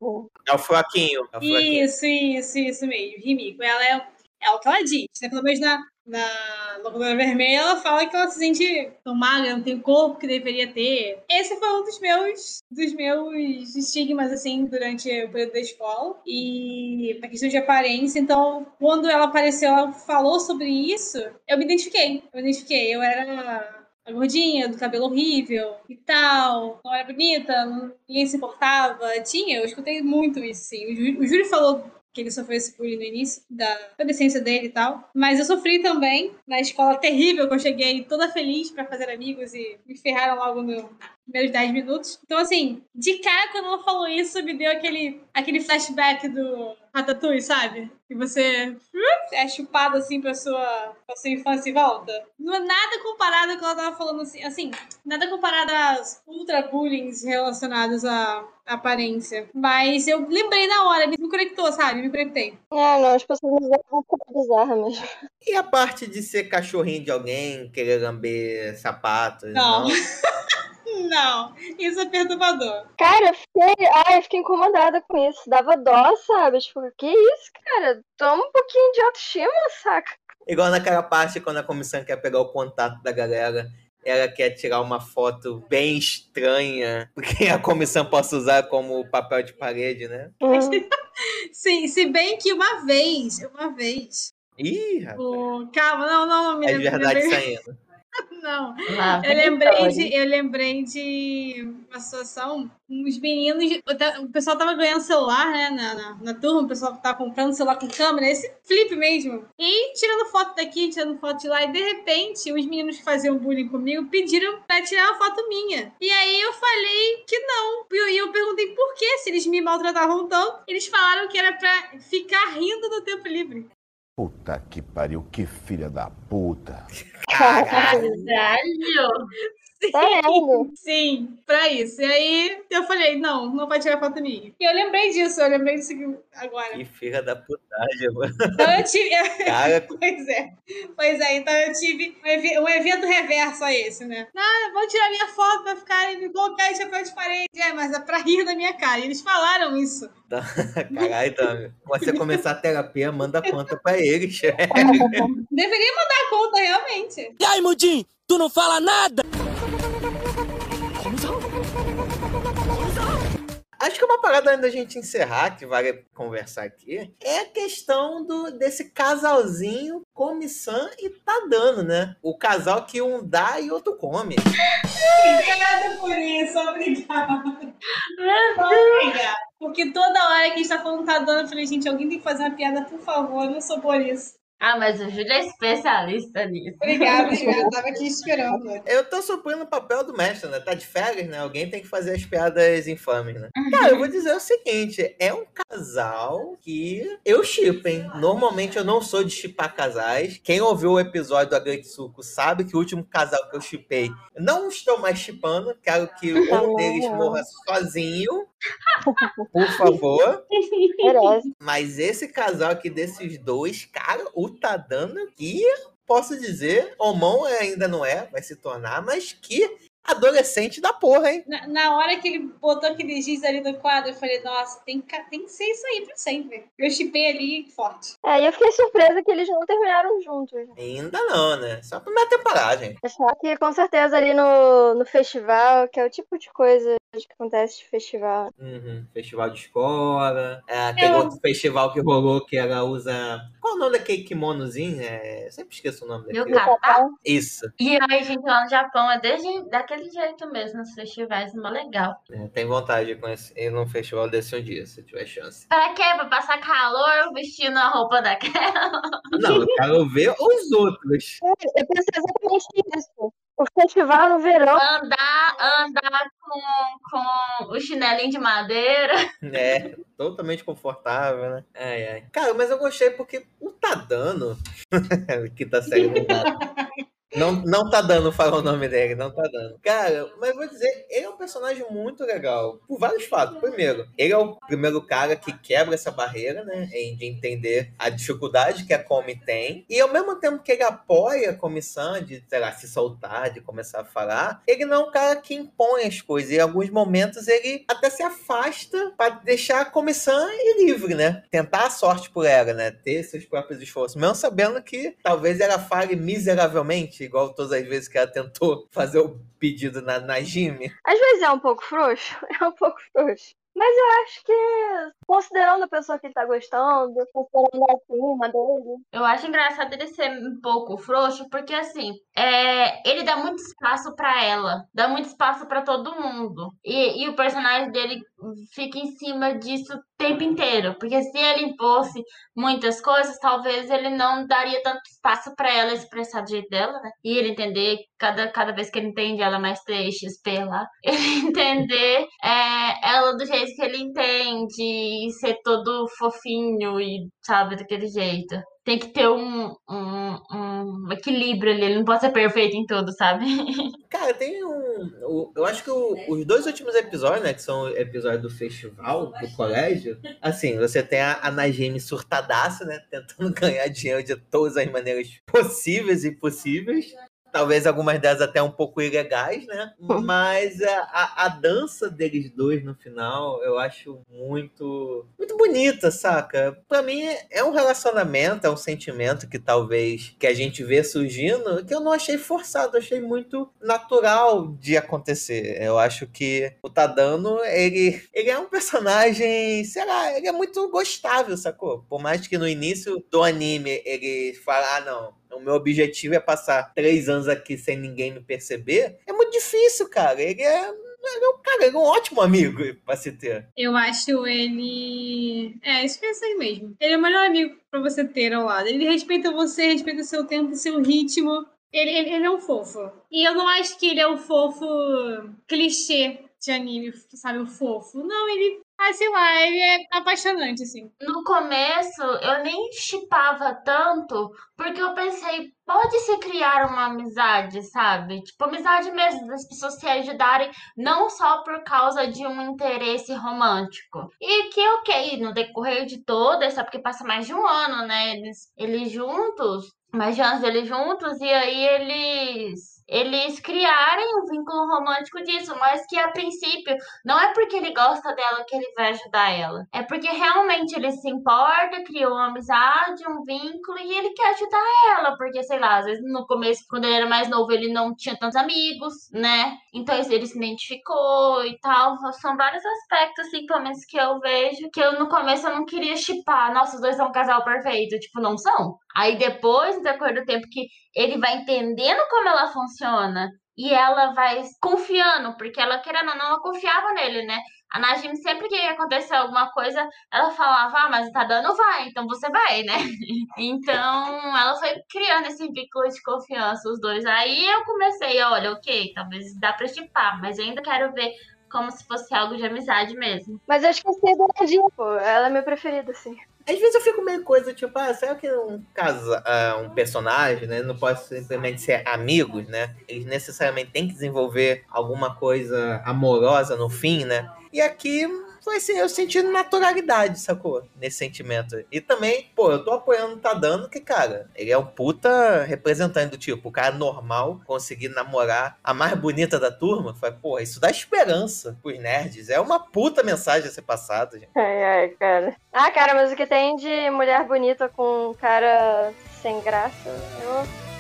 É o fraquinho. É o. Isso, isso, isso mesmo. Rimiko. Ela é, é o que ela diz, né? Pelo menos na, na locadora vermelha, ela fala que ela se sente tão magra, não tem o corpo que deveria ter. Esse foi um dos meus, dos meus estigmas, assim, durante o período da escola. E a questão de aparência. Então, quando ela apareceu, ela falou sobre isso, eu me identifiquei. Eu me identifiquei. Eu era a gordinha, do cabelo horrível e tal, não era bonita, ninguém se importava. Tinha, eu escutei muito isso, sim. O Júlio falou que ele sofreu esse bullying no início da adolescência dele e tal. Mas eu sofri também na escola terrível, que eu cheguei toda feliz para fazer amigos e me ferraram logo no primeiros 10 minutos. Então, assim, de cara, quando ela falou isso, me deu aquele, aquele flashback do Ratatouille, sabe? Que você uh, é chupado assim pra sua, pra sua infância e volta. Não é nada comparado com o que ela tava falando assim, assim, nada comparado às ultra bullying relacionados à aparência. Mas eu lembrei na hora, me conectou, sabe? Me conectei. É, não, as pessoas me um pouco bizarra mesmo. E a parte de ser cachorrinho de alguém, querer lamber sapatos? Não. não? <laughs> Não, isso é perturbador. Cara, eu fiquei, ai, eu fiquei incomodada com isso. Dava dó, sabe? Tipo, que isso, cara? Toma um pouquinho de autoestima, saca? Igual naquela parte quando a comissão quer pegar o contato da galera. Ela quer tirar uma foto bem estranha, porque a comissão possa usar como papel de parede, né? Hum. <laughs> Sim, se bem que uma vez, uma vez. Ih, rapaz. o- Calma, não, não, não me É lembro- verdade saindo. Não. Lá, Eu lembrei, Vitória. de, eu lembrei de uma situação, uns meninos, o pessoal tava ganhando celular, né, na, na, na turma, o pessoal tava comprando celular com câmera, esse flip mesmo, e tirando foto daqui, tirando foto de lá, e de repente, os meninos que faziam bullying comigo pediram pra tirar uma foto minha. E aí eu falei que não, e eu, e eu perguntei por que, se eles me maltratavam tanto, eles falaram que era pra ficar rindo no tempo livre. Puta que pariu, que filha da puta. Caralho. Caralho. Tá vendo? Sim, pra isso. E aí eu falei, não, não vai tirar foto minha. E eu lembrei disso, eu lembrei disso agora. Que filha da putagem, mano. Então eu tive. <laughs> Cara, pois é. Pois é, então eu tive um, um evento reverso a esse, né? Não, vão tirar minha foto pra ficar me colocar em chapéu de parede. É, mas é pra rir da minha cara. E eles falaram isso. <laughs> caralho, Dami. Quando você começar a terapia, manda a conta pra eles. <laughs> Deveria mandar a conta, realmente. E aí, Mudinho, tu não fala nada? Acho que uma parada antes da gente encerrar, que vale conversar aqui, é a questão do, desse casalzinho Comissão e Tadano, né? O casal que um dá e outro come. Obrigada por isso, obrigada. Obrigada. Porque toda hora que a gente tá falando tá dando, eu falei, gente, alguém tem que fazer uma piada, por favor, eu não sou por isso. Ah, mas o Júlio é especialista nisso. Obrigada, <laughs> obrigada. Tava aqui esperando. Eu tô suprindo o papel do mestre, né? Tá de férias, né? Alguém tem que fazer as piadas infames, né? Cara, eu vou dizer o seguinte: é um casal que eu chipo, hein? Normalmente eu não sou de chipar casais. Quem ouviu o episódio do Agretsuko sabe que o último casal que eu chipei, não estou mais chipando. Quero que um <laughs> deles morra sozinho. Por favor. Merece. Mas esse casal aqui desses dois, cara, o Tadano aqui, posso dizer, Omon ainda não é, vai se tornar, mas que adolescente da porra, hein? Na, na hora que ele botou aquele giz ali no quadro, eu falei, nossa, tem que, tem que ser isso aí pra sempre. Eu chipei ali forte. É, e eu fiquei surpresa que eles não terminaram juntos. Ainda não, né? Só a primeira temporada, gente. Achar que com certeza ali no, no festival, que é o tipo de coisa que acontece de festival. Uhum. Festival de escola. É, aquele Eu- outro festival que rolou que ela usa. Qual o nome daquele kimonozinho? É... Sempre esqueço o nome Meu daquele. cara. Isso. E aí, gente, lá no Japão é desde, daquele jeito mesmo, nos festivais, mó legal. É, tem vontade de conhecer ir num festival desse um dia, se tiver chance. Pra quê? Pra passar calor vestindo a roupa daquela? Não, eu quero ver os outros. Eu pensei exatamente isso. O festival no verão. Andar, andar com, com o chinelinho de madeira. <laughs> É, totalmente confortável, né? Ai, ai. Cara, mas eu gostei porque o Tadano, <laughs> que tá saindo não, não tá dando falar o nome dele, não tá dando. Cara, mas vou dizer, ele é um personagem muito legal. Por vários fatos. Primeiro, ele é o primeiro cara que quebra essa barreira, né? De entender a dificuldade que a Come tem. E ao mesmo tempo que ele apoia a comissão de, sei lá, se soltar, de começar a falar, ele não é um cara que impõe as coisas. Em alguns momentos ele até se afasta para deixar a comissão livre, né? Tentar a sorte por ela, né? Ter seus próprios esforços. Mesmo sabendo que talvez ela fale miseravelmente, igual todas as vezes que ela tentou fazer o pedido na, na Jimmy. Às vezes é um pouco frouxo, <laughs> é um pouco frouxo. Mas eu acho que, considerando a pessoa que ele tá gostando, considerando a clima dele. Eu acho engraçado ele ser um pouco frouxo, porque assim, é, ele dá muito espaço pra ela, dá muito espaço pra todo mundo. E, e o personagem dele fica em cima disso o tempo inteiro, porque se ele impôsse muitas coisas, talvez ele não daria tanto espaço pra ela expressar do jeito dela, né? E ele entender, cada, cada vez que ele entende ela mais 3xP lá, <laughs> ele entender é, ela do jeito que ele entende, e ser todo fofinho e, sabe, daquele jeito. Tem que ter um, um, um equilíbrio ali, ele não pode ser perfeito em tudo, sabe? <laughs> Cara, tem um. eu acho que o- os dois últimos episódios, né? Que são episódios do festival, do colégio. Assim, você tem a, a Najime surtadaça, né? Tentando <laughs> ganhar dinheiro de todas as maneiras possíveis e impossíveis. Talvez algumas delas até um pouco ilegais, né? Mas a, a, a dança deles dois no final eu acho muito, muito bonita, saca? Pra mim é um relacionamento, é um sentimento que talvez que a gente vê surgindo que eu não achei forçado, achei muito natural de acontecer. Eu acho que o Tadano, ele, ele é um personagem, sei lá, ele é muito gostável, sacou? Por mais que no início do anime ele fala, ah, não, o meu objetivo é passar três anos aqui sem ninguém me perceber, é muito difícil, cara. Ele é. É um, cara, ele é um ótimo amigo pra se ter. Eu acho ele. É, isso sei mesmo. Ele é o melhor amigo pra você ter ao lado. Ele respeita você, respeita o seu tempo, o seu ritmo. Ele, ele, ele é um fofo. E eu não acho que ele é um fofo clichê de anime, sabe? O fofo. Não, ele. Ah, sei lá, é apaixonante, assim. No começo, eu nem chipava tanto, porque eu pensei, pode se criar uma amizade, sabe? Tipo, amizade mesmo, das pessoas se ajudarem, não só por causa de um interesse romântico. E que, ok, no decorrer de toda essa, porque passa mais de um ano, né? Eles, eles juntos, mais de anos deles juntos, e aí eles eles criarem um vínculo romântico disso, mas que a princípio não é porque ele gosta dela que ele vai ajudar ela. É porque realmente ele se importa, criou uma amizade, um vínculo e ele quer ajudar ela, porque sei lá, às vezes no começo, quando ele era mais novo, ele não tinha tantos amigos, né? Então ele se identificou e tal. São vários aspectos, assim, pelo menos que eu vejo, que eu no começo eu não queria chipar. Nossa, os dois são um casal perfeito. Tipo, não são. Aí depois, no decorrer do tempo que ele vai entendendo como ela funciona e ela vai confiando, porque ela, querendo ou não, ela confiava nele, né? A Najim, sempre que acontecia alguma coisa, ela falava, ah, mas tá dando, vai, então você vai, né? <laughs> Então, ela foi criando esse vínculo de confiança, os dois. Aí eu comecei, olha, ok, talvez dá pra chipar, mas eu ainda quero ver como se fosse algo de amizade mesmo. Mas eu esqueci da Nadine, pô. Ela é minha preferida, assim. Às vezes eu fico meio coisa, tipo, ah, será que um casa, ah, um personagem, né, não pode simplesmente ser amigos, né? Eles necessariamente têm que desenvolver alguma coisa amorosa no fim, né? E aqui foi assim, eu senti naturalidade, sacou? Nesse sentimento. E também, pô, eu tô apoiando o Tadano, que, cara, ele é um puta representante do tipo, o cara normal conseguir namorar a mais bonita da turma. Foi, pô, isso dá esperança pros nerds. É uma puta mensagem a ser passada, gente. Ai, ai, cara. Ah, cara, mas o que tem de mulher bonita com cara sem graça, eu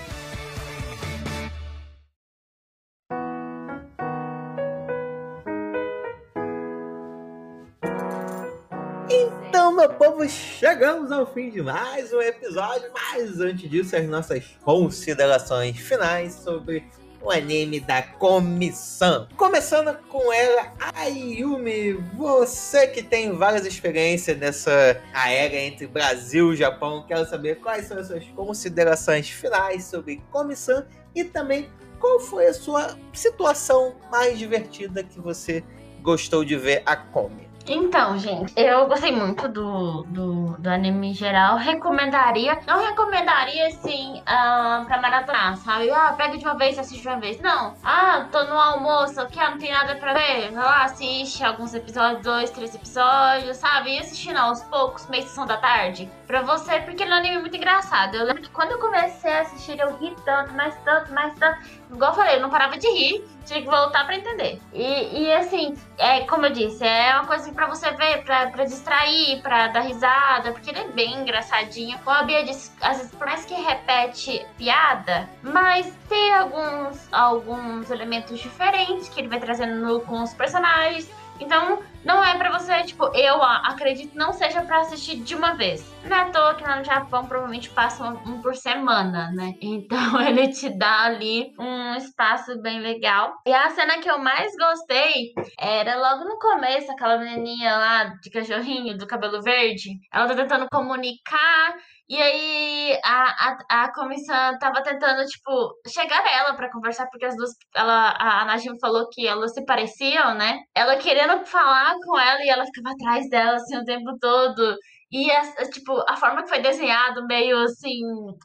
Então, meu povo, chegamos ao fim de mais um episódio. Mas antes disso, as nossas considerações finais sobre o anime da comissão. Começando com ela, Ayumi, você que tem várias experiências nessa aérea entre Brasil e Japão, quero saber quais são as suas considerações finais sobre comissão e também qual foi a sua situação mais divertida que você gostou de ver a Komi. Então, gente, eu gostei muito do, do, do anime em geral. Recomendaria. Não recomendaria, assim, uh, pra maratonar, sabe? Ah, pega de uma vez assiste de uma vez. Não. Ah, tô no almoço aqui, ah, não tem nada pra ver. Vai lá, assiste alguns episódios, dois, três episódios, sabe? E assistindo aos poucos, meia sessão da tarde. Pra você, porque é um anime muito engraçado. Eu lembro que quando eu comecei a assistir, eu ri tanto, mais tanto, mais tanto. Igual eu falei, eu não parava de rir. Tinha que voltar pra entender. E, e assim, é, como eu disse, é uma coisa pra você ver, pra distrair, pra dar risada, porque ele é bem engraçadinho. Como a Bia disse, às vezes, mais que repete piada, mas tem alguns, alguns elementos diferentes que ele vai trazendo no, com os personagens. Então, não é pra você, tipo, eu acredito não seja pra assistir de uma vez. Não é à toa que lá no Japão provavelmente passa um, um por semana, né? Então <laughs> ele te dá ali um espaço bem legal. E a cena que eu mais gostei era logo no começo, aquela menininha lá de cachorrinho, do cabelo verde. Ela tá tentando comunicar e aí a, a, a comissão tava tentando, tipo, chegar nela pra conversar, porque as duas. Ela, a Najim falou que elas se pareciam, né? Ela querendo falar com ela e ela ficava atrás dela assim o tempo todo. E, a, tipo, a forma que foi desenhado, meio assim,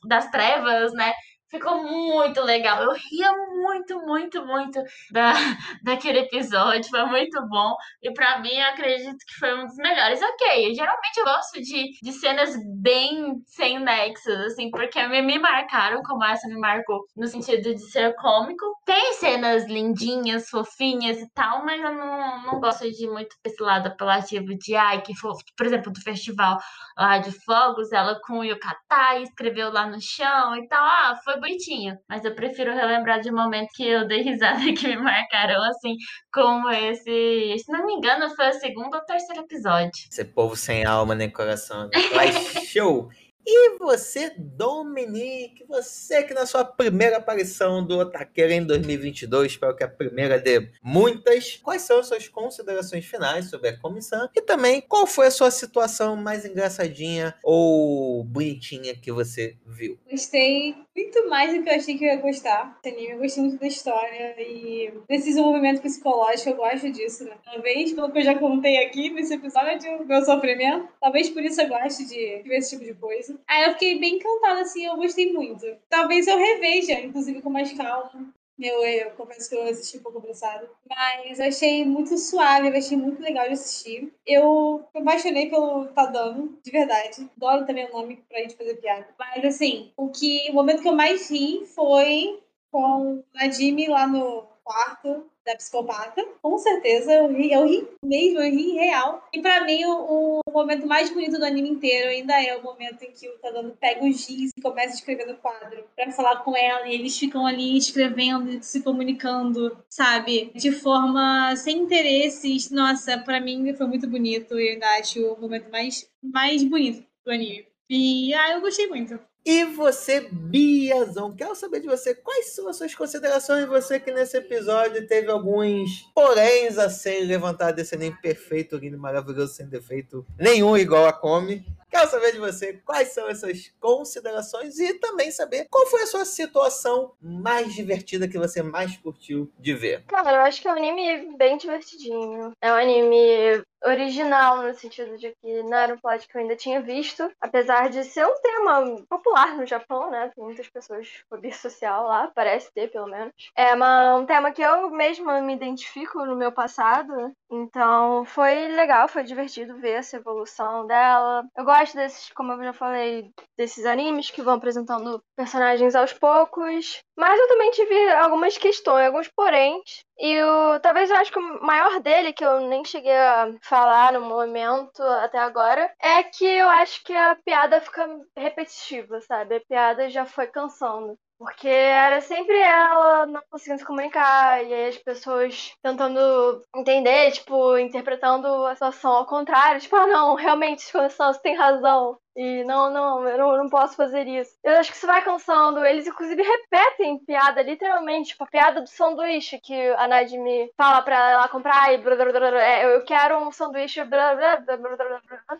das trevas, né? Ficou muito legal. Eu ria muito, muito, muito da, <laughs> daquele episódio. Foi muito bom. E pra mim, eu acredito que foi um dos melhores. Ok, geralmente eu gosto de, de cenas bem sem nexos, assim, porque me, me marcaram, como essa me marcou, no sentido de ser cômico. Tem cenas lindinhas, fofinhas e tal, mas eu não, não gosto de muito esse lado apelativo de, ai, que fofo. Por exemplo, do festival lá de fogos, ela com o yukata escreveu lá no chão e tal. Ah, foi bonitinho. Mas eu prefiro relembrar de momentos que eu dei risada <laughs> que me marcaram, assim, como esse. Se não me engano, foi o segundo ou terceiro episódio. Esse povo sem alma nem coração. Mas <laughs> show! E você, Dominique, você que na sua primeira aparição do Otaqueira em 2022, espero que a primeira de muitas, quais são as suas considerações finais sobre a comissão? E também, qual foi a sua situação mais engraçadinha ou bonitinha que você viu? Gostei muito mais do que eu achei que eu ia gostar desse anime. Eu gostei muito da história e desse desenvolvimento psicológico, eu gosto disso, né? Talvez, pelo que eu já contei aqui nesse episódio, meu sofrimento, talvez por isso eu goste de ver esse tipo de coisa. Aí eu fiquei bem encantada, assim, eu gostei muito. Talvez eu reveja, inclusive com mais calma. Eu, eu confesso que eu assisti um pouco apressado. Mas eu achei muito suave, eu achei muito legal de assistir. Eu me apaixonei pelo Tadano, de verdade. Adoro também o nome pra gente fazer piada. Mas assim, o que o momento que eu mais ri foi com a Jimmy lá no quarto da psicopata. Com certeza, eu ri, eu ri mesmo, eu ri real. E pra mim, o, o momento mais bonito do anime inteiro ainda é o momento em que o Tadano pega o giz e começa a escrever no quadro pra falar com ela. E eles ficam ali escrevendo, se comunicando, sabe? De forma sem interesses. Nossa, pra mim foi muito bonito. E eu ainda acho o momento mais, mais bonito do anime. E ah, eu gostei muito. E você, Biazão, quero saber de você quais são as suas considerações. Você que nesse episódio teve alguns poréns a serem levantados desse anime perfeito, lindo, maravilhoso, sem defeito nenhum, igual a Come. Quero saber de você quais são essas considerações e também saber qual foi a sua situação mais divertida que você mais curtiu de ver. Cara, eu acho que é um anime bem divertidinho. É um anime original no sentido de que não era um plot que eu ainda tinha visto, apesar de ser um tema popular no Japão, né? Tem muitas pessoas fobia social lá, parece ter pelo menos. É uma, um tema que eu mesma me identifico no meu passado, então foi legal, foi divertido ver essa evolução dela. Eu gosto desses, como eu já falei, desses animes que vão apresentando personagens aos poucos, mas eu também tive algumas questões, alguns poréns e o, talvez eu acho que o maior dele, que eu nem cheguei a falar no momento até agora, é que eu acho que a piada fica repetitiva, sabe? A piada já foi cansando. Porque era sempre ela não conseguindo se comunicar, e aí as pessoas tentando entender, tipo, interpretando a situação ao contrário. Tipo, ah, não, realmente, você tem razão. E não, não, eu não, não posso fazer isso. Eu acho que isso vai cansando. Eles, inclusive, repetem piada, literalmente. Tipo, a piada do sanduíche que a Nadine fala pra ela comprar e blá, blá, blá, blá, é, eu quero um sanduíche blá, blá, blá, blá, blá, blá.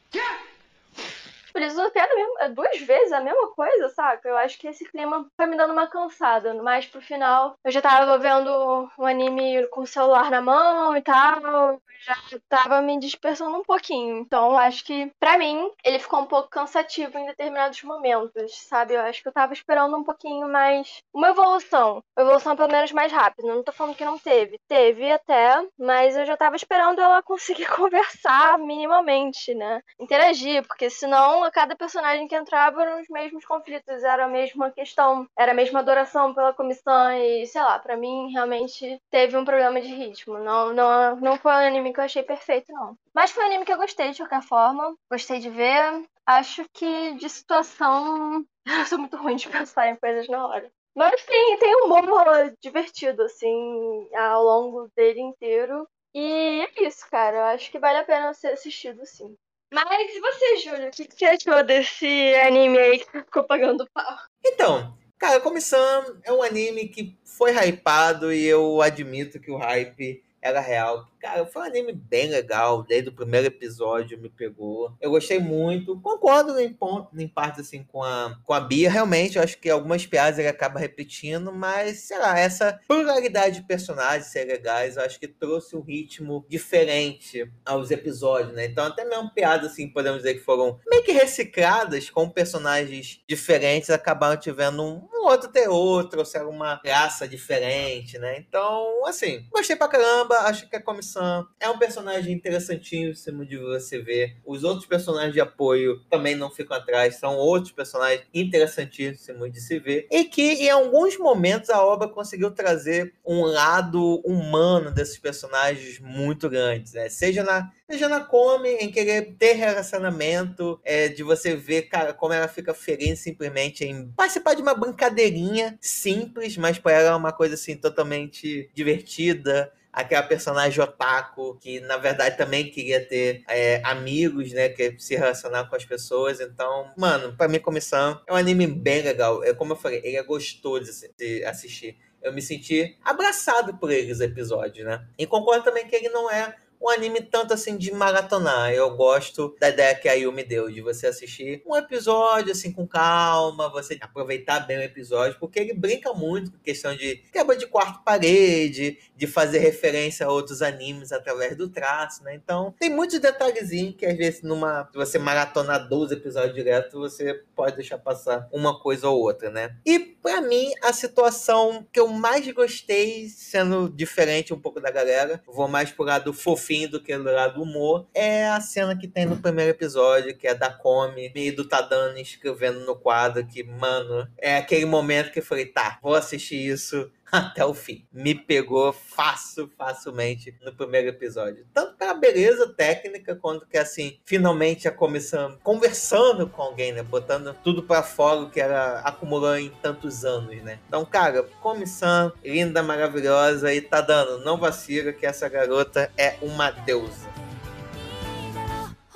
Eles usam piada mesmo, é duas vezes a mesma coisa, saca? Eu acho que esse clima foi me dando uma cansada. Mas pro final, eu já tava vendo um anime com o celular na mão e tal. Já tava me dispersando um pouquinho. Então, eu acho que, pra mim, ele ficou um pouco cansativo em determinados momentos, sabe? Eu acho que eu tava esperando um pouquinho mais. Uma evolução. Uma evolução pelo menos mais rápida. Não tô falando que não teve. Teve até, mas eu já tava esperando ela <laughs> conseguir conversar minimamente, né? Interagir, porque senão cada personagem que entrava eram os mesmos conflitos, era a mesma questão, era a mesma adoração pela comissão e, sei lá, pra mim realmente teve um problema de ritmo. Não, não, não foi um anime que eu achei perfeito, não. Mas foi um anime que eu gostei de qualquer forma, gostei de ver. Acho que de situação. <laughs> Eu sou muito ruim de pensar em coisas na hora. Mas tem, tem um humor divertido, assim, ao longo dele inteiro. E é isso, cara. Eu acho que vale a pena ser assistido, sim. Mas e você, Júlio? O que você achou desse anime aí que ficou pagando pau? Então, cara, Comissão é um anime que foi hypado e eu admito que o hype era real. Cara, foi um anime bem legal, desde o primeiro episódio me pegou. Eu gostei muito, concordo em, ponto, em parte assim com a, com a Bia, realmente, eu acho que algumas piadas ele acaba repetindo, mas, sei lá, essa pluralidade de personagens ser legais, eu acho que trouxe um ritmo diferente aos episódios, né? Então, até mesmo piadas, assim, podemos dizer que foram meio que recicladas com personagens diferentes, acabaram tivendo um, um outro ou seja, uma graça diferente, né? Então, assim, gostei pra caramba, acho que a comissão é um personagem interessantíssimo de você ver. Os outros personagens de apoio também não ficam atrás, são outros personagens interessantíssimos de se ver. E que em alguns momentos a obra conseguiu trazer um lado humano desses personagens muito grandes, né? Seja na seja na Come, em querer ter relacionamento, é, de você ver, cara, como ela fica feliz simplesmente em participar de uma brincadeirinha simples, mas para ela é uma coisa assim totalmente divertida aquela personagem otaku que na verdade também queria ter é, amigos, né, que se relacionar com as pessoas. Então, mano, para mim comissão é um anime bem legal. É como eu falei, ele é gostoso de assistir. Eu me senti abraçado por eles episódios, né? E concordo também que ele não é um anime tanto assim de maratonar. Eu gosto da ideia que a Yumi deu, de você assistir um episódio assim com calma, você aproveitar bem o episódio, porque ele brinca muito com questão de quebra de quarto parede, de fazer referência a outros animes através do traço, né? Então, tem muitos detalhezinhos que às vezes numa se você maratonar 12 episódios direto, você pode deixar passar uma coisa ou outra, né? E para mim, a situação que eu mais gostei, sendo diferente um pouco da galera, vou mais pro lado fofinho do que do lado humor, é a cena que tem no primeiro episódio, que é da Come e do Tadano escrevendo no quadro que, mano, é aquele momento que eu falei, tá, vou assistir isso <laughs> até o fim. Me pegou fácil, facilmente no primeiro episódio. Tanto pela beleza técnica, quanto que, assim, finalmente a comissão conversando com alguém, né? Botando tudo para fora o que ela acumulou em tantos anos, né? Então, cara, comissão linda, maravilhosa e tá dando, não vacila que essa garota é uma deusa.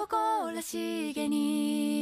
誇らしげに